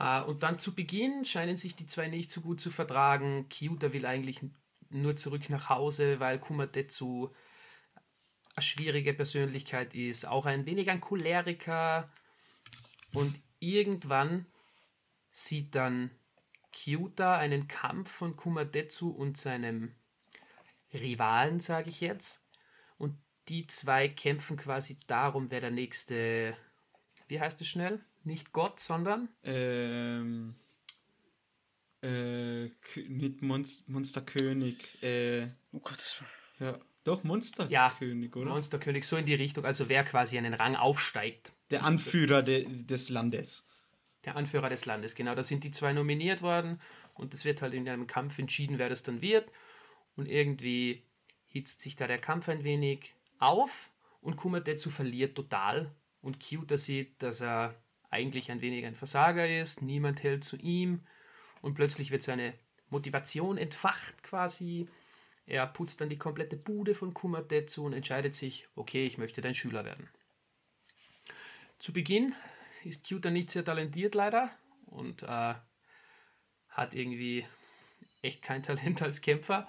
S1: Uh, und dann zu Beginn scheinen sich die zwei nicht so gut zu vertragen. Kyuta will eigentlich nur zurück nach Hause, weil Kumatetsu eine schwierige Persönlichkeit ist, auch ein wenig ein Choleriker. Und irgendwann sieht dann Kyuta einen Kampf von Kumatetsu und seinem Rivalen, sage ich jetzt. Und die zwei kämpfen quasi darum, wer der nächste, wie heißt es schnell? Nicht Gott, sondern?
S2: Ähm, äh, nicht Monst Monsterkönig. Äh, oh Gott, das war... Ja, doch, Monsterkönig, ja,
S1: oder? Monsterkönig, so in die Richtung, also wer quasi einen Rang aufsteigt.
S2: Der Anführer de, des Landes.
S1: Der Anführer des Landes, genau. Da sind die zwei nominiert worden und es wird halt in einem Kampf entschieden, wer das dann wird und irgendwie hitzt sich da der Kampf ein wenig auf und Kumatetsu verliert total und Kyuta sieht, dass er eigentlich ein wenig ein Versager ist, niemand hält zu ihm und plötzlich wird seine Motivation entfacht quasi. Er putzt dann die komplette Bude von Kumatetsu und entscheidet sich, okay, ich möchte dein Schüler werden. Zu Beginn ist Kyuta nicht sehr talentiert leider und äh, hat irgendwie echt kein Talent als Kämpfer,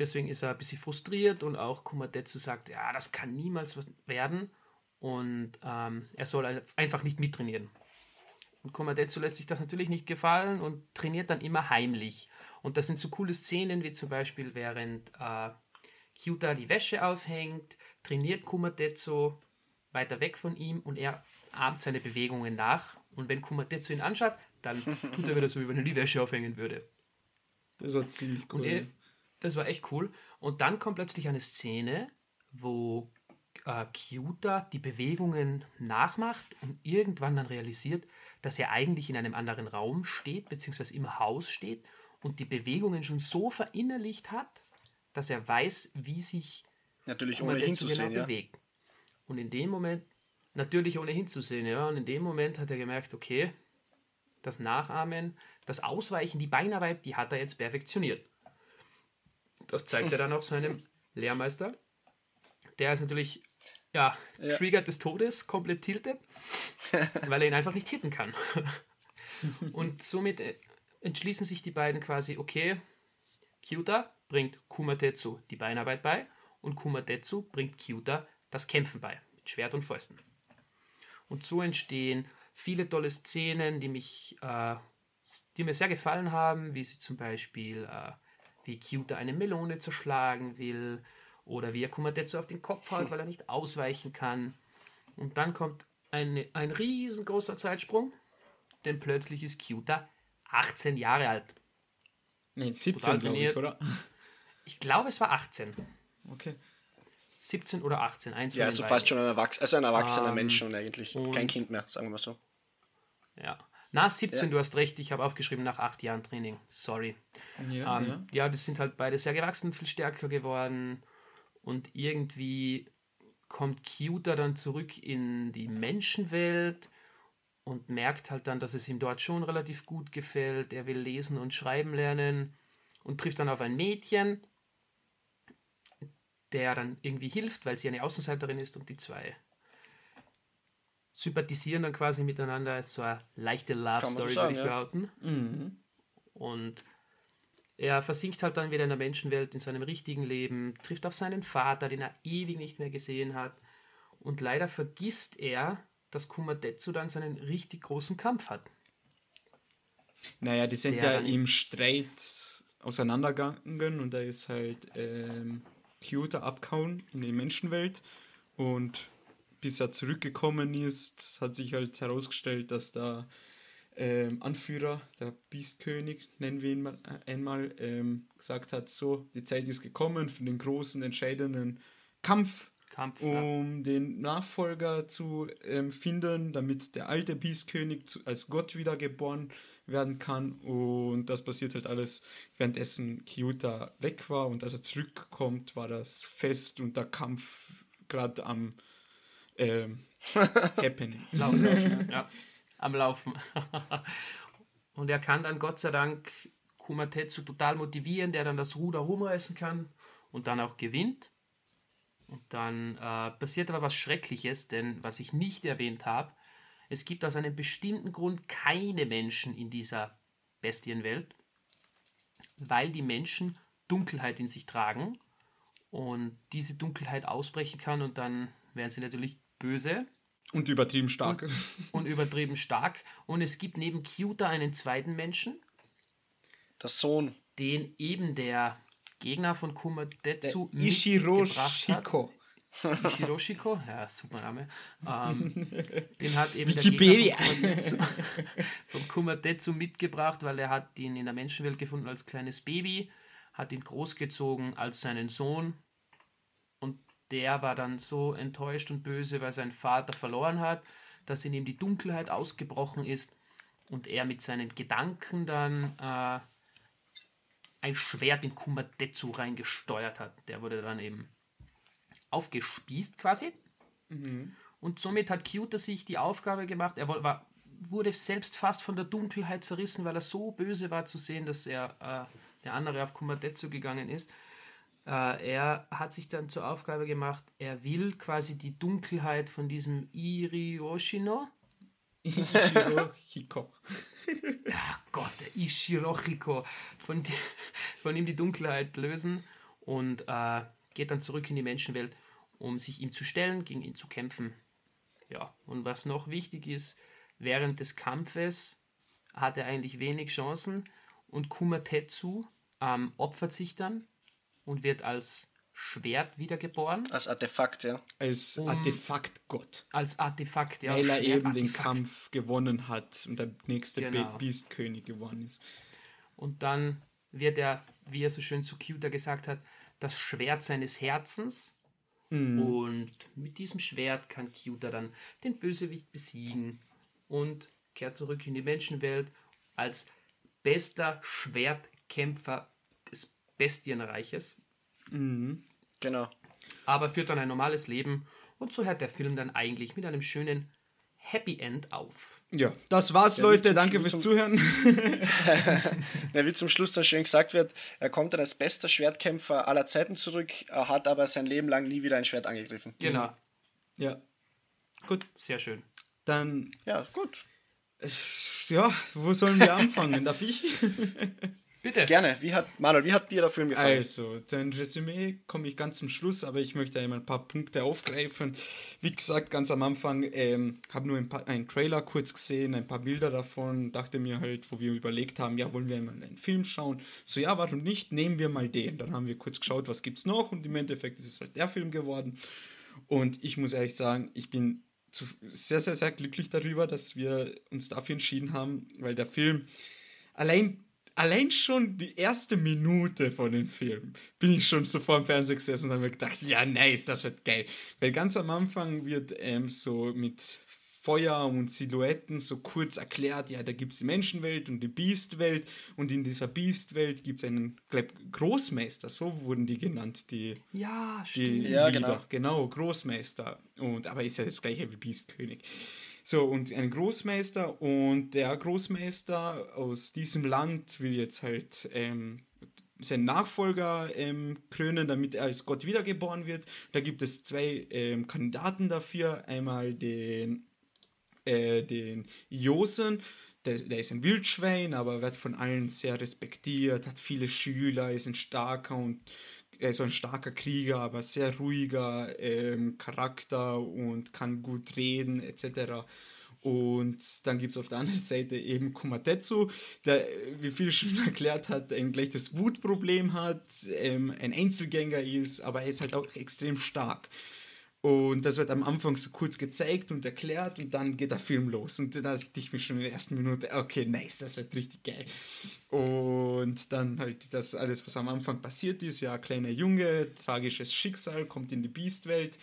S1: Deswegen ist er ein bisschen frustriert und auch Kumadetsu sagt, ja, das kann niemals was werden und ähm, er soll einfach nicht mittrainieren. Und Komadetsu lässt sich das natürlich nicht gefallen und trainiert dann immer heimlich. Und das sind so coole Szenen, wie zum Beispiel während äh, Kyuta die Wäsche aufhängt, trainiert Kumadetsu weiter weg von ihm und er ahmt seine Bewegungen nach. Und wenn Kumadetsu ihn anschaut, dann tut er wieder so, wie wenn er die Wäsche aufhängen würde.
S2: Das war ziemlich cool.
S1: Er, das war echt cool. Und dann kommt plötzlich eine Szene, wo äh, Kyuta die Bewegungen nachmacht und irgendwann dann realisiert, dass er eigentlich in einem anderen Raum steht, beziehungsweise im Haus steht und die Bewegungen schon so verinnerlicht hat, dass er weiß, wie sich
S3: natürlich ohne hinzusehen, genau ja. bewegt.
S1: Und in dem Moment, natürlich ohne hinzusehen, ja, und in dem Moment hat er gemerkt, okay, das Nachahmen, das Ausweichen, die Beinarbeit, die hat er jetzt perfektioniert. Das zeigt er dann auch seinem Lehrmeister. Der ist natürlich, ja, ja. Trigger des Todes, komplett tiltet, weil er ihn einfach nicht hitten kann. Und somit äh, entschließen sich die beiden quasi, okay, Kyuta bringt Kumatetsu die Beinarbeit bei und Kumatetsu bringt Kyuta das Kämpfen bei, mit Schwert und Fäusten. Und so entstehen viele tolle Szenen, die mich, äh, die mir sehr gefallen haben, wie sie zum Beispiel äh, wie Kyuta eine Melone zerschlagen will oder wie er Kumatetsu auf den Kopf haut, weil er nicht ausweichen kann. Und dann kommt eine, ein riesengroßer Zeitsprung, denn plötzlich ist Kyuta 18 Jahre alt.
S2: Nein, 17, glaube ich, oder?
S1: Ich glaube, es war 18.
S2: Okay.
S1: 17 oder 18, eins
S3: Ja, also fast schon ein, Erwachs also ein erwachsener um, Mensch schon eigentlich. Kein Kind mehr, sagen wir mal so.
S1: Ja. Na, 17, ja. du hast recht, ich habe aufgeschrieben nach acht Jahren Training. Sorry. Ja, ähm, ja. ja, das sind halt beide sehr gewachsen, viel stärker geworden. Und irgendwie kommt Cuter dann zurück in die Menschenwelt und merkt halt dann, dass es ihm dort schon relativ gut gefällt. Er will lesen und schreiben lernen und trifft dann auf ein Mädchen, der dann irgendwie hilft, weil sie eine Außenseiterin ist und die zwei sympathisieren dann quasi miteinander. Es ist so eine leichte Love-Story, würde ich ja. behaupten. Mhm. Und er versinkt halt dann wieder in der Menschenwelt, in seinem richtigen Leben, trifft auf seinen Vater, den er ewig nicht mehr gesehen hat. Und leider vergisst er, dass Kumadetsu dann seinen richtig großen Kampf hat.
S2: Naja, die sind ja im Streit auseinandergegangen und da ist halt ähm, Kyoto abgehauen in die Menschenwelt und bis er zurückgekommen ist, hat sich halt herausgestellt, dass da ähm, Anführer, der Biestkönig, nennen wir ihn mal äh, einmal, ähm, gesagt hat, so, die Zeit ist gekommen für den großen, entscheidenden Kampf
S1: Kampf. ja.
S2: um den Nachfolger zu ähm, finden, damit der alte Biestkönig zu, als Gott wiedergeboren werden kann. Und das passiert halt alles, währenddessen Kyuta weg war. Und als er zurückkommt, war das Fest und der Kampf gerade am ähm, Happening.
S1: Laufen, ja. Am Laufen. Und er kann dann Gott sei Dank Kumatetsu total motivieren, der dann das Ruder rumreißen kann und dann auch gewinnt. Und dann äh, passiert aber was Schreckliches, denn was ich nicht erwähnt habe, es gibt aus einem bestimmten Grund keine Menschen in dieser Bestienwelt, weil die Menschen Dunkelheit in sich tragen und diese Dunkelheit ausbrechen kann und dann werden sie natürlich böse
S2: Und übertrieben stark.
S1: und übertrieben stark. Und es gibt neben Kyuta einen zweiten Menschen,
S3: Der Sohn.
S1: den eben der Gegner von Kumatetsu
S2: Ishiro
S1: mitgebracht hat.
S2: Shiko.
S1: Ishiroshiko, ja, super Name. Ähm, den hat eben
S2: Wikipedia.
S1: der Gegner von Kumatetsu, von Kumatetsu mitgebracht, weil er hat ihn in der Menschenwelt gefunden als kleines Baby, hat ihn großgezogen als seinen Sohn und der war dann so enttäuscht und böse, weil sein Vater verloren hat, dass in ihm die Dunkelheit ausgebrochen ist und er mit seinen Gedanken dann äh, ein Schwert in Kumatetsu reingesteuert hat. Der wurde dann eben aufgespießt quasi. Und somit hat Kyuta sich die Aufgabe gemacht, er war, wurde selbst fast von der Dunkelheit zerrissen, weil er so böse war zu sehen, dass er äh, der andere auf Kumatetsu gegangen ist. Äh, er hat sich dann zur Aufgabe gemacht, er will quasi die Dunkelheit von diesem Irioshino,
S2: Ishiro Hiko.
S1: ach Gott, der Ishirohiko, von, die, von ihm die Dunkelheit lösen und äh, geht dann zurück in die Menschenwelt, um sich ihm zu stellen, gegen ihn zu kämpfen. Ja, und was noch wichtig ist, während des Kampfes hat er eigentlich wenig Chancen und Kumatetsu ähm, opfert sich dann und wird als Schwert wiedergeboren,
S3: Als Artefakt, ja.
S2: Als
S1: Um-
S2: Artefaktgott.
S1: als Artefakt. Ja,
S2: weil er eben den
S1: Schwertartefakt.
S2: Kampf gewonnen hat und der nächste
S1: Genau.
S2: Be- Beastkönig geworden ist.
S1: Und dann wird er, wie er so schön zu Cuter gesagt hat, das Schwert seines Herzens. Und mit diesem Schwert kann Cuter dann den Bösewicht besiegen und kehrt zurück in die Menschenwelt als bester Schwertkämpfer Bestienreiches.
S3: Genau.
S1: Aber führt dann ein normales Leben und so hört der Film dann eigentlich mit einem schönen Happy End auf.
S2: Ja, das war's,
S3: Ja,
S2: Leute. Danke fürs Zuhören.
S3: Ja, wie zum Schluss dann schön gesagt wird, er kommt dann als bester Schwertkämpfer aller Zeiten zurück, er hat aber sein Leben lang nie wieder ein Schwert angegriffen.
S1: Genau,
S2: ja. Gut,
S1: sehr schön.
S2: dann,
S3: Ja, gut.
S2: ja, wo sollen wir anfangen? Darf ich?
S1: Bitte.
S3: Gerne. Wie hat, Manuel, wie hat dir der Film gefallen?
S2: Also, zu einem Resümee komme ich ganz zum Schluss, aber ich möchte einmal ein paar Punkte aufgreifen. Wie gesagt, ganz am Anfang ähm, habe nur ein paar, einen Trailer kurz gesehen, ein paar Bilder davon, dachte mir halt, wo wir überlegt haben, ja, wollen wir einmal einen Film schauen? So, ja, warum nicht? Nehmen wir mal den. Dann haben wir kurz geschaut, was gibt's noch und im Endeffekt ist es halt der Film geworden. Und ich muss ehrlich sagen, ich bin zu, sehr, sehr, sehr glücklich darüber, dass wir uns dafür entschieden haben, weil der Film allein, allein schon die erste Minute von dem Film bin ich schon so vor dem Fernseher gesessen und habe mir gedacht, ja, nice, das wird geil. Weil ganz am Anfang wird ähm, so mit Feuer und Silhouetten so kurz erklärt, ja, da gibt es die Menschenwelt und die Beastwelt und in dieser Beastwelt gibt es einen glaub, Großmeister, so wurden die genannt, die
S1: Ja,
S2: die
S1: stimmt.
S3: Ja,
S2: Lieder. Genau, Großmeister. Und, aber ist ja das gleiche wie Beastkönig. So, und ein Großmeister und der Großmeister aus diesem Land will jetzt halt ähm, seinen Nachfolger ähm, krönen, damit er als Gott wiedergeboren wird. Da gibt es zwei ähm, Kandidaten dafür. Einmal den, äh, den Josen, der, der ist ein Wildschwein, aber wird von allen sehr respektiert, hat viele Schüler, ist ein starker und er ist ein starker Krieger, aber sehr ruhiger ähm, Charakter und kann gut reden etc. Und dann gibt es auf der anderen Seite eben Kumatetsu, der, wie viel schon erklärt hat, ein gleiches Wutproblem hat, ähm, ein Einzelgänger ist, aber er ist halt auch extrem stark. Und das wird am Anfang so kurz gezeigt und erklärt und dann geht der Film los. Und da dachte ich mir schon in der ersten Minute, okay, nice, das wird richtig geil. Und dann halt das alles, was am Anfang passiert ist, ja, kleiner Junge, tragisches Schicksal, kommt in die Beastwelt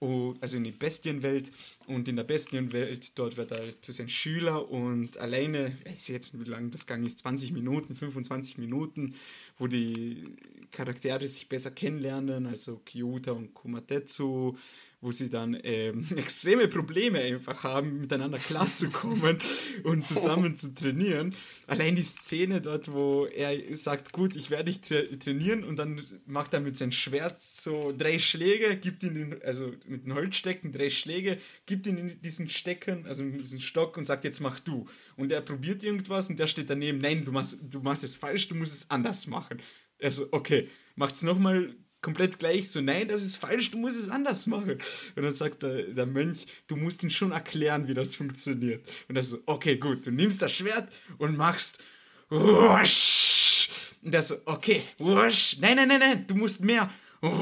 S2: also in die Bestienwelt. Und in der Bestienwelt, dort wird er zu seinem Schüler und alleine, ich weiß jetzt, wie lange das Gang ist, 20 Minuten, 25 Minuten, wo die Charaktere sich besser kennenlernen, also Kyuta und Kumatetsu, wo sie dann ähm, extreme Probleme einfach haben, miteinander klarzukommen und zusammen zu trainieren. Allein die Szene dort, wo er sagt, gut, ich werde dich tra trainieren und dann macht er mit seinem Schwert so drei Schläge, gibt ihn, in, also mit einem Holzstecken drei Schläge, gibt ihn in diesen Stecken, also in diesen Stock und sagt, jetzt mach du. Und er probiert irgendwas und der steht daneben, nein, du machst, du machst es falsch, du musst es anders machen. Also, okay, macht's nochmal komplett gleich, so nein, das ist falsch, du musst es anders machen. Und dann sagt der, der Mönch, du musst ihn schon erklären, wie das funktioniert. Und er so, okay, gut, du nimmst das Schwert und machst wusch. Und er so, okay, wusch. Nein, nein, nein, nein, du musst mehr. und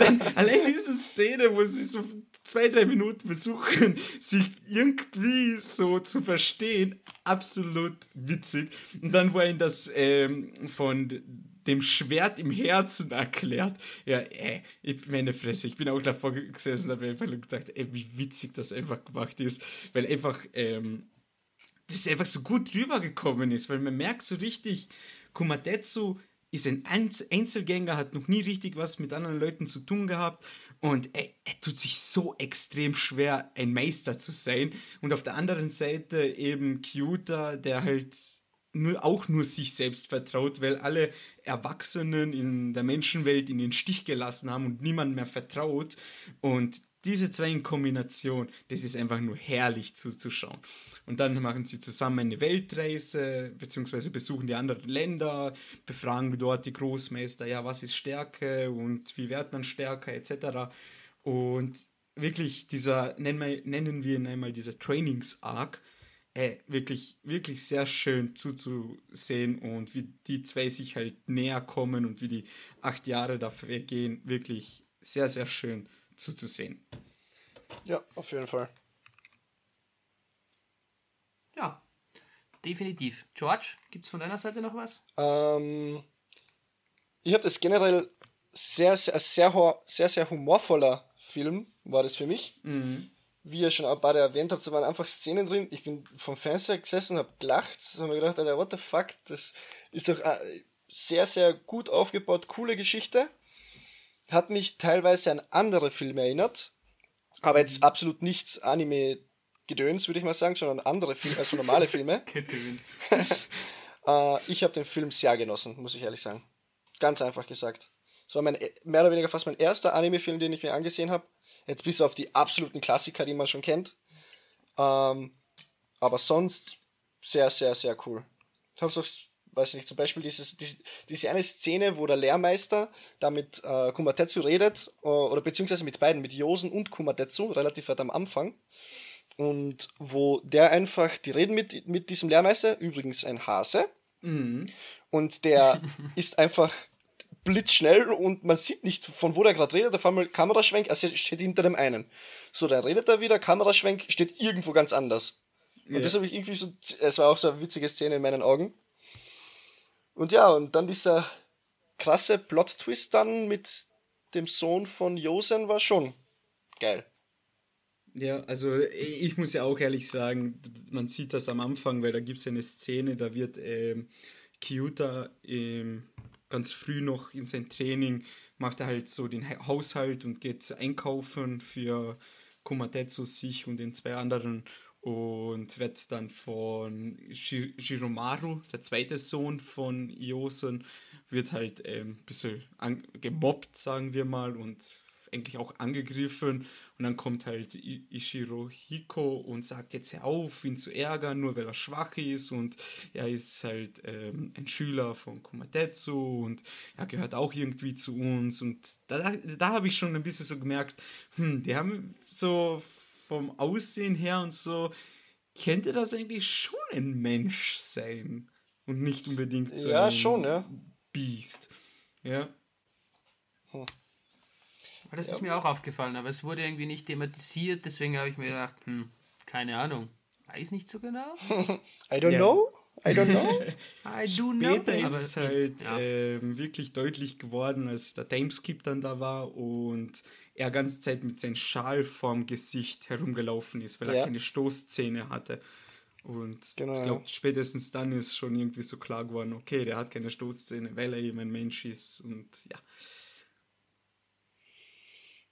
S2: dann allein diese Szene, wo sie so zwei, drei Minuten versuchen, sich irgendwie so zu verstehen, absolut witzig. Und dann, wo ihn das ähm, von dem Schwert im Herzen erklärt. Ja, ey, ich meine Fresse, ich bin auch davor gesessen habe einfach gedacht, ey, wie witzig das einfach gemacht ist, weil einfach, ähm, das einfach so gut rübergekommen ist, weil man merkt so richtig, Kumatetsu ist ein Einzelgänger, hat noch nie richtig was mit anderen Leuten zu tun gehabt und er, er, tut sich so extrem schwer, ein Meister zu sein. Und auf der anderen Seite eben Kyuta, der halt nur, auch nur sich selbst vertraut, weil alle Erwachsenen in der Menschenwelt in den Stich gelassen haben und niemand mehr vertraut. Und diese zwei in Kombination, das ist einfach nur herrlich zuzuschauen. Und dann machen sie zusammen eine Weltreise, beziehungsweise besuchen die anderen Länder, befragen dort die Großmeister, ja, was ist Stärke und wie wird man stärker, etc. Und wirklich dieser, nennen wir, ihn einmal dieser Trainings-Arc, äh, wirklich, wirklich sehr schön zuzusehen und wie die zwei sich halt näher kommen und wie die acht Jahre dafür gehen, wirklich sehr, sehr schön zuzusehen.
S3: Ja, auf jeden Fall.
S1: Ja, definitiv. George, gibt es von deiner Seite noch was?
S3: Ähm, ich habe das generell sehr, sehr, sehr, sehr, sehr humorvoller Film, war das für mich. Mhm wie ihr schon auch beide erwähnt habt, so waren einfach Szenen drin. Ich bin vom Fernseher gesessen, hab gelacht, habe mir gedacht, Alter, what the fuck, das ist doch eine sehr, sehr gut aufgebaut, coole Geschichte. Hat mich teilweise an andere Filme erinnert, aber jetzt mhm. absolut nichts Anime-Gedöns, würde ich mal sagen, sondern andere Filme, also normale Filme. Gedöns. äh, ich habe den Film sehr genossen, muss ich ehrlich sagen. Ganz einfach gesagt. Es war mein, mehr oder weniger fast mein erster Anime-Film, den ich mir angesehen habe. Jetzt bis auf die absoluten Klassiker, die man schon kennt. Ähm, aber sonst sehr, sehr, sehr cool. Ich habe auch, weiß nicht, zum Beispiel dieses, diese, diese eine Szene, wo der Lehrmeister da mit äh, Kumatetsu redet, äh, oder beziehungsweise mit beiden, mit Josen und Kumatetsu, relativ weit am Anfang. Und wo der einfach, die reden mit, mit diesem Lehrmeister, übrigens ein Hase. Mhm. Und der ist einfach blitzschnell und man sieht nicht, von wo der gerade redet. Auf einmal Kameraschwenk, also er steht hinter dem einen. So, dann redet er wieder, Kameraschwenk steht irgendwo ganz anders. Und yeah. das habe ich irgendwie so, es war auch so eine witzige Szene in meinen Augen. Und ja, und dann dieser krasse Plot-Twist dann mit dem Sohn von Josen war schon geil.
S2: Ja, also ich muss ja auch ehrlich sagen, man sieht das am Anfang, weil da gibt es eine Szene, da wird ähm, Kyuta ähm, ganz früh noch in sein Training macht er halt so den Haushalt und geht einkaufen für Kumatetsu, sich und den zwei anderen und wird dann von Shiromaru, der zweite Sohn von Yosen, wird halt ähm, ein bisschen gemobbt, sagen wir mal, und eigentlich auch angegriffen und dann kommt halt Ishiro Hiko und sagt jetzt hör auf, ihn zu ärgern, nur weil er schwach ist und er ist halt ähm, ein Schüler von Kumatetsu und er gehört auch irgendwie zu uns und da, da habe ich schon ein bisschen so gemerkt, hm, die haben so vom Aussehen her und so, könnte das eigentlich schon ein Mensch sein und nicht unbedingt so
S3: Ja,
S2: ein
S3: schon, ja.
S2: Biest. Ja.
S1: Aber Das ist mir auch aufgefallen, aber es wurde irgendwie nicht thematisiert, deswegen habe ich mir gedacht, hm, keine Ahnung. Weiß nicht so genau.
S3: I don't
S2: Ja.
S3: know. I don't know.
S1: I do know.
S2: Später ist
S1: aber
S2: es halt
S1: ja.
S2: ähm, wirklich deutlich geworden, als der Timeskip dann da war und er ganze Zeit mit seinem Schal vorm Gesicht herumgelaufen ist, weil
S3: Ja.
S2: er keine Stoßzähne hatte. Und
S3: Genau,
S2: ich glaube, spätestens dann ist schon irgendwie so klar geworden, okay, der hat keine Stoßzähne, weil er eben ein Mensch ist. Und ja,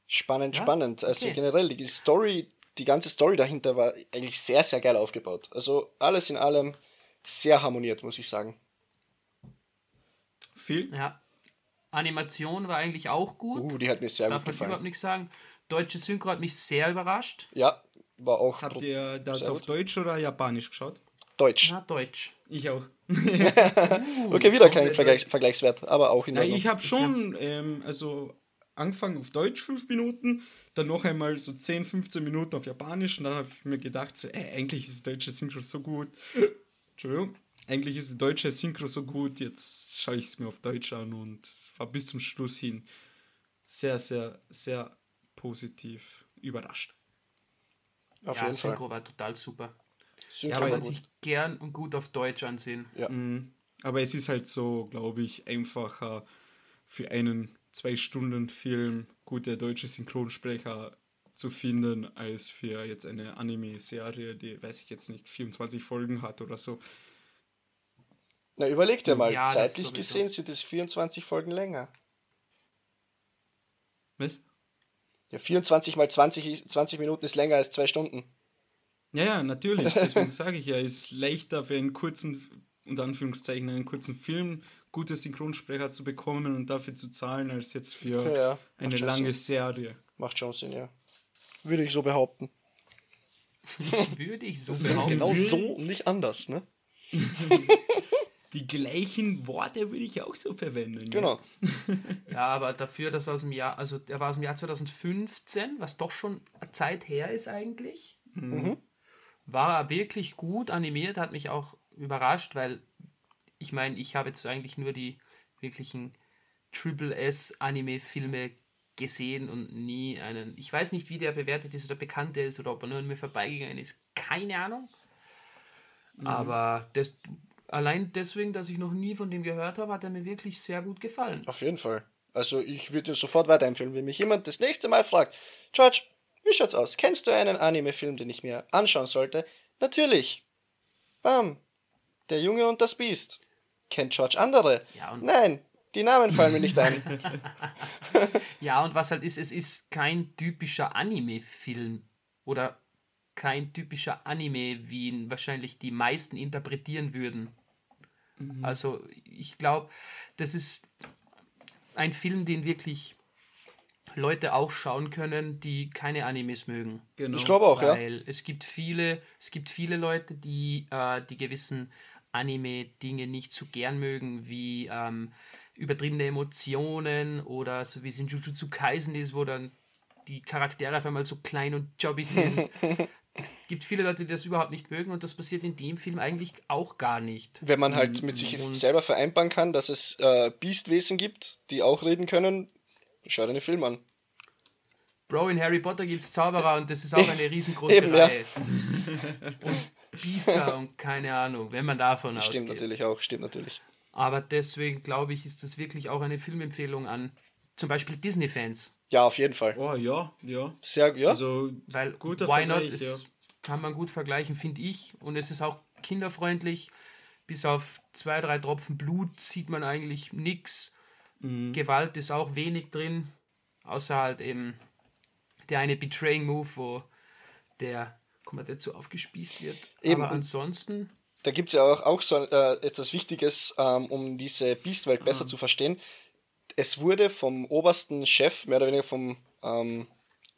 S3: Spannend,
S1: Ja,
S3: spannend. Also
S1: okay.
S3: generell, die Story, die ganze Story dahinter war eigentlich sehr, sehr geil aufgebaut. Also alles in allem sehr harmoniert, muss ich sagen.
S2: viel.
S1: Ja. Animation war eigentlich auch gut.
S3: Uh, die hat mir sehr
S1: Darf
S3: gut
S1: man überhaupt
S3: gefallen.
S1: nichts sagen. Deutsche Synchro hat mich sehr überrascht.
S3: Ja, war auch
S2: Habt ihr das auf
S3: gut.
S2: Deutsch oder Japanisch geschaut?
S3: Deutsch.
S1: Na, Deutsch.
S2: Ich auch.
S3: Okay, wieder kein Vergleich, Vergleichswert, aber auch in
S2: Ja,
S3: Ordnung.
S2: ich habe schon, ähm, also angefangen auf Deutsch fünf Minuten, dann noch einmal so 10, 15 Minuten auf Japanisch und dann habe ich mir gedacht, so, ey, eigentlich ist die deutsche Synchro so gut. Entschuldigung. Eigentlich ist die deutsche Synchro so gut, jetzt schaue ich es mir auf Deutsch an und war bis zum Schluss hin sehr, sehr, sehr positiv überrascht.
S3: Auf
S1: ja,
S3: jeden Fall.
S1: Synchro war total super.
S3: Synchro war
S1: Kann man
S3: gut.
S1: sich gern und gut auf Deutsch ansehen.
S3: Ja.
S2: Mhm. Aber es ist halt so, glaube ich, einfacher für einen Zwei-Stunden-Film gute deutsche Synchronsprecher zu finden, als für jetzt eine Anime-Serie, die, weiß ich jetzt nicht, 24 Folgen hat oder so.
S3: Na, überleg dir mal,
S1: Ja,
S3: zeitlich gesehen sind es 24 Folgen länger.
S2: Was?
S3: Ja, 24 mal 20, ist- 20 Minuten ist länger als zwei Stunden.
S2: Ja, ja, natürlich. Deswegen sage ich ja, es ist leichter für einen kurzen, unter Anführungszeichen, einen kurzen Film gute Synchronsprecher zu bekommen und dafür zu zahlen, als jetzt für
S3: ja, macht
S2: eine
S3: schon
S2: lange
S3: Sinn.
S2: Serie.
S3: Macht schon Sinn, ja. Würde ich so behaupten.
S1: Würde ich so behaupten.
S3: genau so und nicht anders, ne?
S2: Die gleichen Worte würde ich auch so verwenden. ja.
S3: Genau.
S1: Ja, aber dafür, dass aus dem Jahr, also der war aus dem Jahr 2015, was doch schon eine Zeit her ist eigentlich,
S3: Mhm.
S1: war er wirklich gut animiert, hat mich auch überrascht, weil ich meine, ich habe jetzt eigentlich nur die wirklichen Triple S Anime-Filme gesehen und nie einen. Ich weiß nicht, wie der bewertet ist oder bekannt ist oder ob er nur an mir vorbeigegangen ist. Keine Ahnung. Aber das, allein deswegen, dass ich noch nie von dem gehört habe, hat er mir wirklich sehr gut gefallen.
S3: Auf jeden Fall. Also ich würde sofort weiterempfehlen. Wenn mich jemand das nächste Mal fragt, George, wie schaut's aus? Kennst du einen Anime-Film, den ich mir anschauen sollte? Natürlich. Bam. Der Junge und das Biest. Kennt George andere?
S1: Ja, und
S3: Nein, die Namen fallen mir nicht ein.
S1: Ja, und was halt ist, es ist kein typischer Anime-Film oder kein typischer Anime, wie ihn wahrscheinlich die meisten interpretieren würden. Also ich glaube, das ist ein Film, den wirklich Leute auch schauen können, die keine Animes mögen.
S2: Genau.
S3: Ich glaube auch, ja.
S1: Weil es gibt viele, es gibt viele Leute, die äh, die gewissen Anime-Dinge nicht so gern mögen, wie ähm, übertriebene Emotionen oder so wie es in Jujutsu Kaisen ist, wo dann die Charaktere auf einmal so klein und jobby sind. es gibt viele Leute, die das überhaupt nicht mögen und das passiert in dem Film eigentlich auch gar nicht.
S3: Wenn man halt mit sich
S1: Und-
S3: selber vereinbaren kann, dass es äh, Biestwesen gibt, die auch reden können, schau dir den Film an.
S1: Bro, in Harry Potter gibt es Zauberer und das ist auch eine riesengroße
S3: Eben, ja.
S1: Reihe. Und Biester und keine Ahnung, wenn man davon
S3: Stimmt
S1: ausgeht.
S3: natürlich auch, stimmt natürlich.
S1: Aber deswegen glaube ich, ist das wirklich auch eine Filmempfehlung an zum Beispiel Disney-Fans.
S3: Ja, auf jeden Fall.
S2: Oh ja, ja.
S3: Sehr, ja.
S2: Also
S1: Weil
S2: Guter
S1: Why Not
S2: Vergleich,
S1: ist, kann man gut vergleichen, finde ich. Und es ist auch kinderfreundlich. Bis auf zwei, drei Tropfen Blut sieht man eigentlich nichts.
S2: Mhm.
S1: Gewalt ist auch wenig drin. Außer halt eben der eine Betraying Move, wo der Kommandanzo aufgespießt wird.
S3: Eben.
S1: Aber ansonsten,
S3: Da gibt es ja auch, auch so äh, etwas Wichtiges, ähm, um diese Biestwelt besser
S1: Mhm.
S3: zu verstehen. Es wurde vom obersten Chef, mehr oder weniger vom, ähm,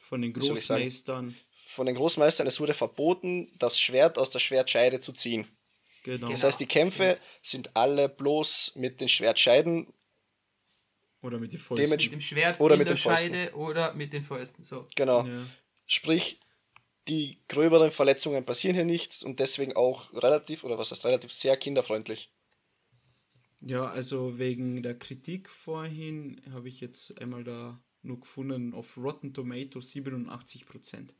S2: von den? Großmeistern.
S3: von den Großmeistern, es wurde verboten, das Schwert aus der Schwertscheide zu ziehen.
S2: Genau.
S3: Das
S1: Genau,
S3: heißt, die Kämpfe sind alle bloß mit den Schwertscheiden.
S2: Oder mit den
S3: Dements-
S2: Fäusten.
S1: mit dem Schwert
S3: Oder
S1: in
S3: mit
S1: der
S3: Fäusten.
S1: Scheide oder mit den Fäusten. So.
S3: Genau.
S2: Ja.
S3: Sprich, die gröberen Verletzungen passieren hier nicht und deswegen auch relativ, oder was heißt relativ, sehr kinderfreundlich.
S2: Ja, also wegen der Kritik vorhin habe ich jetzt einmal da nur gefunden auf Rotten Tomatoes 87%.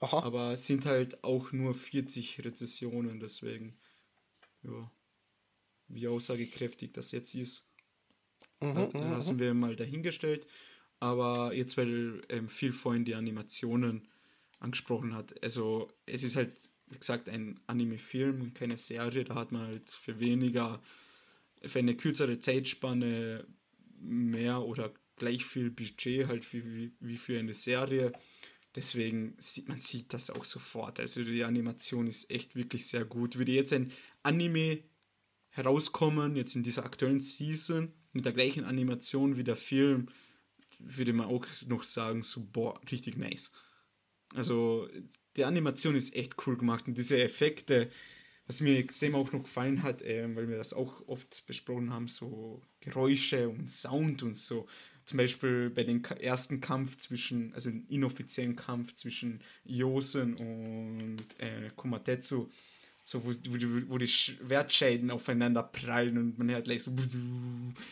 S2: Aha. Aber es sind halt auch nur 40 Rezessionen, deswegen, ja, wie aussagekräftig das jetzt ist, mhm, lassen wir mal dahingestellt. Aber jetzt, weil ähm, viel vorhin die Animationen angesprochen hat, also es ist halt, wie gesagt, ein Anime-Film und keine Serie, da hat man halt für weniger, für eine kürzere Zeitspanne mehr oder gleich viel Budget halt wie, wie, wie für eine Serie. Deswegen sieht man sieht das auch sofort. Also die Animation ist echt wirklich sehr gut. Würde jetzt ein Anime herauskommen, jetzt in dieser aktuellen Season, mit der gleichen Animation wie der Film, würde man auch noch sagen, so, boah, richtig nice. Also die Animation ist echt cool gemacht und diese Effekte, was mir extrem auch noch gefallen hat, äh, weil wir das auch oft besprochen haben, so Geräusche und Sound und so. Zum Beispiel bei dem ersten Kampf zwischen, also den inoffiziellen Kampf zwischen Yosen und äh, Komatetsu, so wo, wo, wo die Schwertschäden aufeinander prallen und man hört gleich so,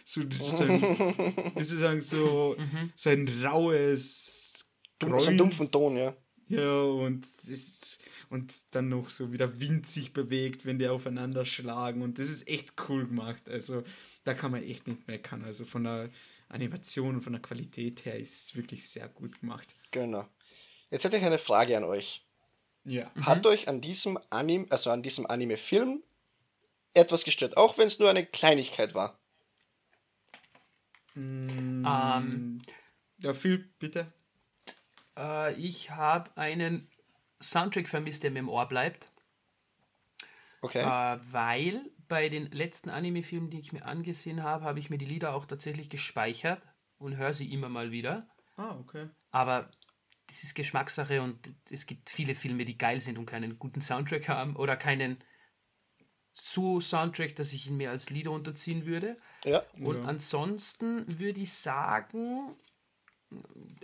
S2: so, so ein, wie sagen, so, mhm. so ein raues
S3: Grollen. So ein dumpfen Ton, ja.
S2: Ja, und, ist, und dann noch so wieder Wind sich bewegt, wenn die aufeinander schlagen und das ist echt cool gemacht. Also da kann man echt nicht meckern. Also von der Animation und von der Qualität her ist es wirklich sehr gut gemacht.
S3: Genau. Jetzt hätte ich eine Frage an euch. Ja. Hat mhm. euch an diesem Anime, also an diesem Anime-Film etwas gestört, auch wenn es nur eine Kleinigkeit war?
S2: Mm, ähm, ja, viel, bitte.
S1: Äh, ich habe einen Soundtrack vermisst, der mir im Ohr bleibt. Okay. Äh, weil bei den letzten Anime-Filmen, die ich mir angesehen habe, habe ich mir die Lieder auch tatsächlich gespeichert und höre sie immer mal wieder.
S2: Ah, okay.
S1: Aber das ist Geschmackssache und es gibt viele Filme, die geil sind und keinen guten Soundtrack haben oder keinen so Soundtrack, dass ich ihn mir als Lieder unterziehen würde.
S3: Ja.
S1: Und
S3: ja.
S1: ansonsten würde ich sagen,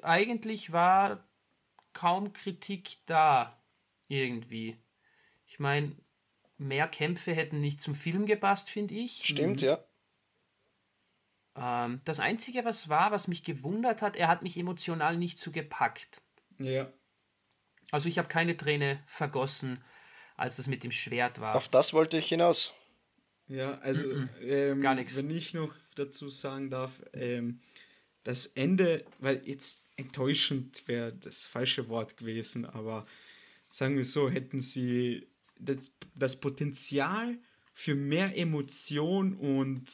S1: eigentlich war kaum Kritik da irgendwie. Ich meine, mehr Kämpfe hätten nicht zum Film gepasst, finde ich.
S3: Stimmt, mhm. ja.
S1: Ähm, das Einzige, was war, was mich gewundert hat, er hat mich emotional nicht so gepackt.
S2: Ja.
S1: Also ich habe keine Träne vergossen, als das mit dem Schwert war.
S3: Auf das wollte ich hinaus.
S2: Ja, also mm -mm, ähm, gar nichts. Wenn ich noch dazu sagen darf, ähm, das Ende, weil jetzt enttäuschend wäre das falsche Wort gewesen, aber sagen wir so, hätten sie das, das Potenzial für mehr Emotion und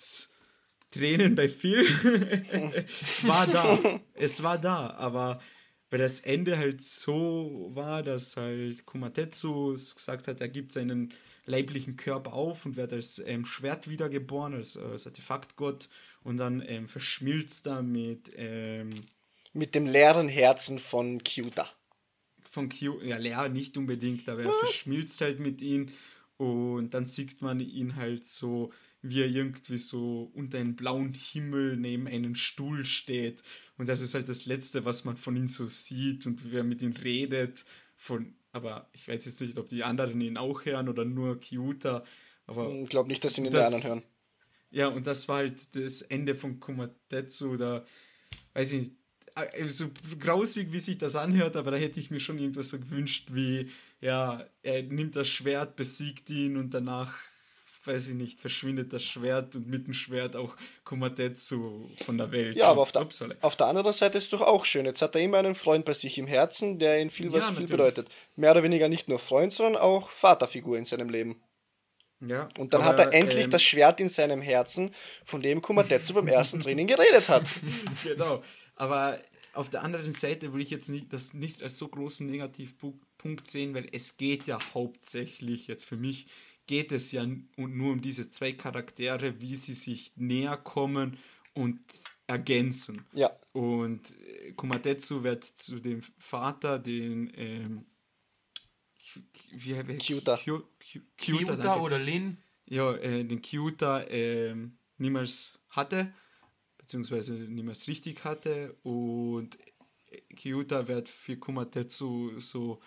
S2: Tränen bei Phil war da. Es war da, aber weil das Ende halt so war, dass halt Kumatetsu gesagt hat, er gibt seinen leiblichen Körper auf und wird als ähm, Schwert wiedergeboren, als, als Artefaktgott und dann ähm, verschmilzt er mit ähm,
S3: mit dem leeren Herzen von Kyuta.
S2: von Q, ja, leer nicht unbedingt, aber er verschmilzt halt mit ihm. Und dann sieht man ihn halt so, wie er irgendwie so unter einem blauen Himmel neben einem Stuhl steht. Und das ist halt das Letzte, was man von ihm so sieht und wie er mit ihm redet, von, aber ich weiß jetzt nicht, ob die anderen ihn auch hören oder nur Kyuta, aber...
S3: Ich glaube nicht, dass sie ihn das, anderen hören.
S2: Ja, und das war halt das Ende von Komatetsu, da weiß ich nicht, äh, so grausig, wie sich das anhört, aber da hätte ich mir schon irgendwas so gewünscht, wie, ja, er nimmt das Schwert, besiegt ihn und danach, weiß ich nicht, verschwindet das Schwert und mit dem Schwert auch Komatetsu von der Welt.
S3: Ja, aber auf der, auf der anderen Seite ist es doch auch schön. Jetzt hat er immer einen Freund bei sich im Herzen, der ihn viel was ja, viel bedeutet. Mehr oder weniger nicht nur Freund, sondern auch Vaterfigur in seinem Leben.
S2: Ja,
S3: und dann aber, hat er endlich ähm, das Schwert in seinem Herzen, von dem Komatetsu beim ersten Training geredet hat.
S2: genau. Aber auf der anderen Seite will ich jetzt nicht, das nicht als so großen Negativpunkt sehen, weil es geht ja hauptsächlich, jetzt für mich, geht es ja nur um diese zwei Charaktere, wie sie sich näher kommen und ergänzen.
S3: Ja.
S2: Und äh, Kumatetsu wird zu dem Vater, den ähm,
S3: wie, wie, Kyuta.
S1: Kyuta, Kyuta oder Lin.
S2: Ja, äh, den Kyuta äh, niemals hatte beziehungsweise niemals richtig hatte und Kyuta wird für Kumatetsu so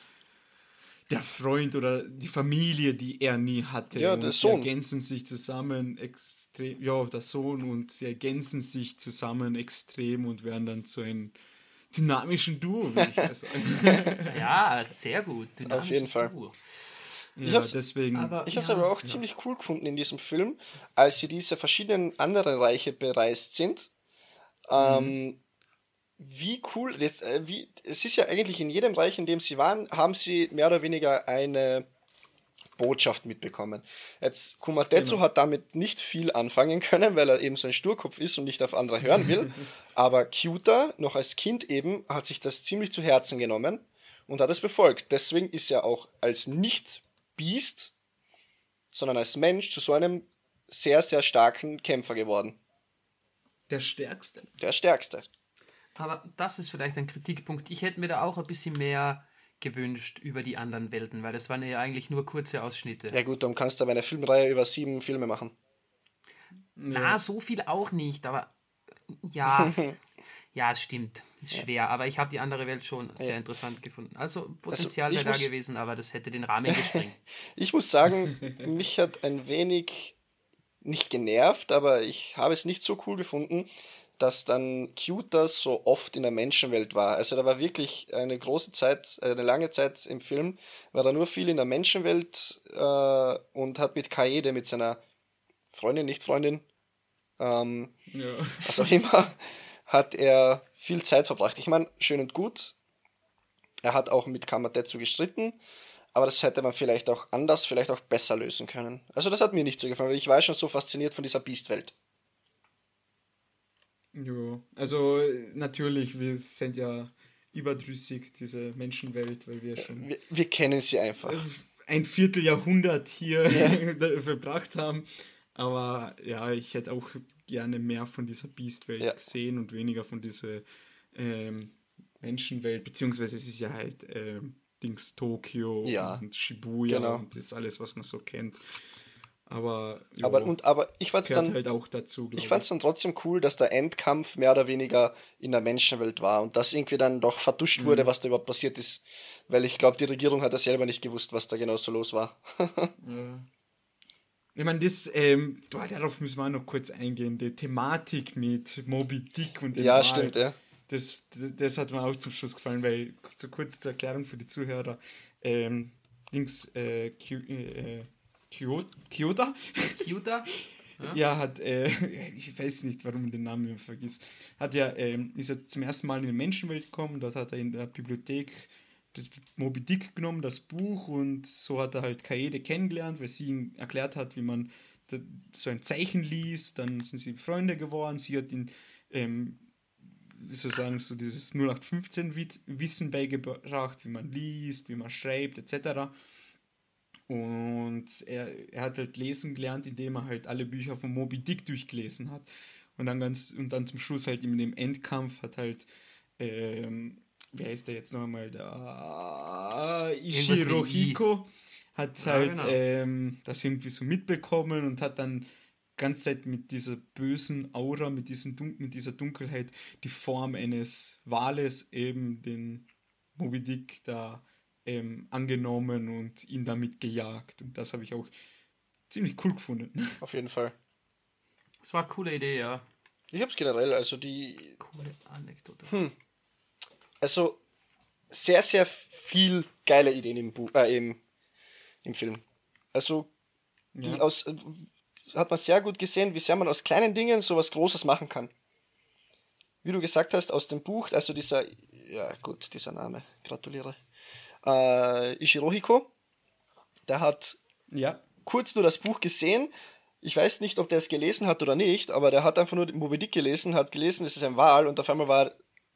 S2: der Freund oder die Familie, die er nie hatte.
S3: Ja,
S2: und
S3: der
S2: sie
S3: Sohn.
S2: ergänzen sich zusammen extrem, ja, der Sohn und sie ergänzen sich zusammen extrem und werden dann zu einem dynamischen Duo, würde ich mal sagen.
S1: Ja, sehr gut.
S3: Auf jeden
S1: dynamisches
S3: Fall.
S1: Duo.
S2: Ja,
S3: hab's-
S2: deswegen.
S1: aber-
S3: Ich habe es
S1: Ja,
S3: aber auch
S2: ja.
S3: ziemlich cool gefunden in diesem Film, als sie diese verschiedenen anderen Reiche bereist sind. Ähm, wie cool, das, äh, wie, es ist ja eigentlich in jedem Reich, in dem sie waren, haben sie mehr oder weniger eine Botschaft mitbekommen. Jetzt, Kumatetsu
S2: Genau.
S3: hat damit nicht viel anfangen können, weil er eben so ein Sturkopf ist und nicht auf andere hören will. Aber Kyuta, noch als Kind eben, hat sich das ziemlich zu Herzen genommen und hat es befolgt. Deswegen ist er auch als Nicht-Biest, sondern als Mensch zu so einem sehr, sehr starken Kämpfer geworden.
S2: der Stärkste.
S3: Der Stärkste.
S1: Aber das ist vielleicht ein Kritikpunkt. Ich hätte mir da auch ein bisschen mehr gewünscht über die anderen Welten, weil das waren ja eigentlich nur kurze Ausschnitte.
S3: Ja gut, dann kannst du aber eine Filmreihe über sieben Filme machen.
S1: Na, so viel auch nicht, aber ja, ja, es stimmt. Ist schwer, aber ich habe die andere Welt schon sehr interessant gefunden. Also Potenzial
S3: ich
S1: wäre da
S3: muss-
S1: gewesen, aber das hätte den Rahmen gesprengt.
S3: Ich muss sagen, mich hat ein wenig nicht genervt, aber ich habe es nicht so cool gefunden, dass dann Cuter so oft in der Menschenwelt war. Also da war wirklich eine große Zeit, eine lange Zeit im Film, war er nur viel in der Menschenwelt äh, und hat mit Kaede, mit seiner Freundin, nicht Freundin, ähm,
S2: Ja.
S3: was auch immer, hat er viel Zeit verbracht. Ich meine, schön und gut. Er hat auch mit Kamatetsu gestritten, aber das hätte man vielleicht auch anders, vielleicht auch besser lösen können. Also das hat mir nicht so gefallen, weil ich war schon so fasziniert von dieser Beastwelt.
S2: Ja, also natürlich, wir sind ja überdrüssig, diese Menschenwelt, weil wir schon
S3: Wir, wir kennen sie einfach.
S2: ein Vierteljahrhundert hier verbracht haben. Aber ja, ich hätte auch gerne mehr von dieser Beastwelt
S3: Ja.
S2: gesehen und weniger von dieser ähm, Menschenwelt, beziehungsweise es ist ja halt ähm, Dings Tokio
S3: Ja.
S2: und Shibuya
S3: Genau.
S2: und das alles, was man so kennt. Aber, ja,
S3: Aber, und, aber ich fand es dann,
S2: halt auch dazu, glaube
S3: ich fand's dann trotzdem cool, dass der Endkampf mehr oder weniger in der Menschenwelt war und dass irgendwie dann doch verduscht
S2: Mhm.
S3: wurde, was da überhaupt passiert ist. Weil ich glaube, die Regierung hat ja selber nicht gewusst, was da genau so los war.
S2: Ja. Ich meine, das, ähm, darauf müssen wir auch noch kurz eingehen. Die Thematik mit Moby Dick und dem
S3: ja,
S2: Wal,
S3: stimmt, ja.
S2: Das, das hat mir auch zum Schluss gefallen, weil, so kurz zur Erklärung für die Zuhörer, ähm, Dings, äh, äh, Kyo- Kyoto,
S1: Cuter?
S2: ja, hat, äh, ich weiß nicht, warum man den Namen immer vergisst, hat ja, ähm, ist er zum ersten Mal in die Menschenwelt gekommen, dort hat er in der Bibliothek Moby Dick genommen, das Buch, und so hat er halt Kaede kennengelernt, weil sie ihm erklärt hat, wie man so ein Zeichen liest, dann sind sie Freunde geworden, sie hat ihn, ähm, wie soll ich sagen, so dieses 0815-Wissen beigebracht, wie man liest, wie man schreibt, etc. Und er, er hat halt lesen gelernt, indem er halt alle Bücher von Moby Dick durchgelesen hat. Und dann ganz, und dann zum Schluss halt in dem Endkampf hat halt, ähm, wer ist der jetzt noch einmal? Da
S1: Irgendwas
S2: Ishiro. Hiko hat
S1: Ja,
S2: halt
S1: genau.
S2: ähm, das irgendwie so mitbekommen und hat dann ganze Zeit mit dieser bösen Aura, mit, diesen Dun mit dieser Dunkelheit die Form eines Wales, eben den Moby Dick, da ähm, angenommen und ihn damit gejagt. Und das habe ich auch ziemlich cool gefunden.
S3: Auf jeden Fall.
S1: Das war eine coole Idee, ja.
S3: Ich hab's generell, also die,
S1: Coole Anekdote.
S3: Hm. Also sehr, sehr viel geile Ideen im, Buch, äh, im, im Film. Also die
S2: Ja.
S3: aus, äh, hat man sehr gut gesehen, wie sehr man aus kleinen Dingen sowas Großes machen kann. Wie du gesagt hast, aus dem Buch, also dieser, ja gut, dieser Name, gratuliere. Äh, Ishirohiko, der hat
S2: ja,
S3: kurz nur das Buch gesehen. Ich weiß nicht, ob der es gelesen hat oder nicht, aber der hat einfach nur Moby Dick gelesen, hat gelesen, es ist ein Wal und auf einmal war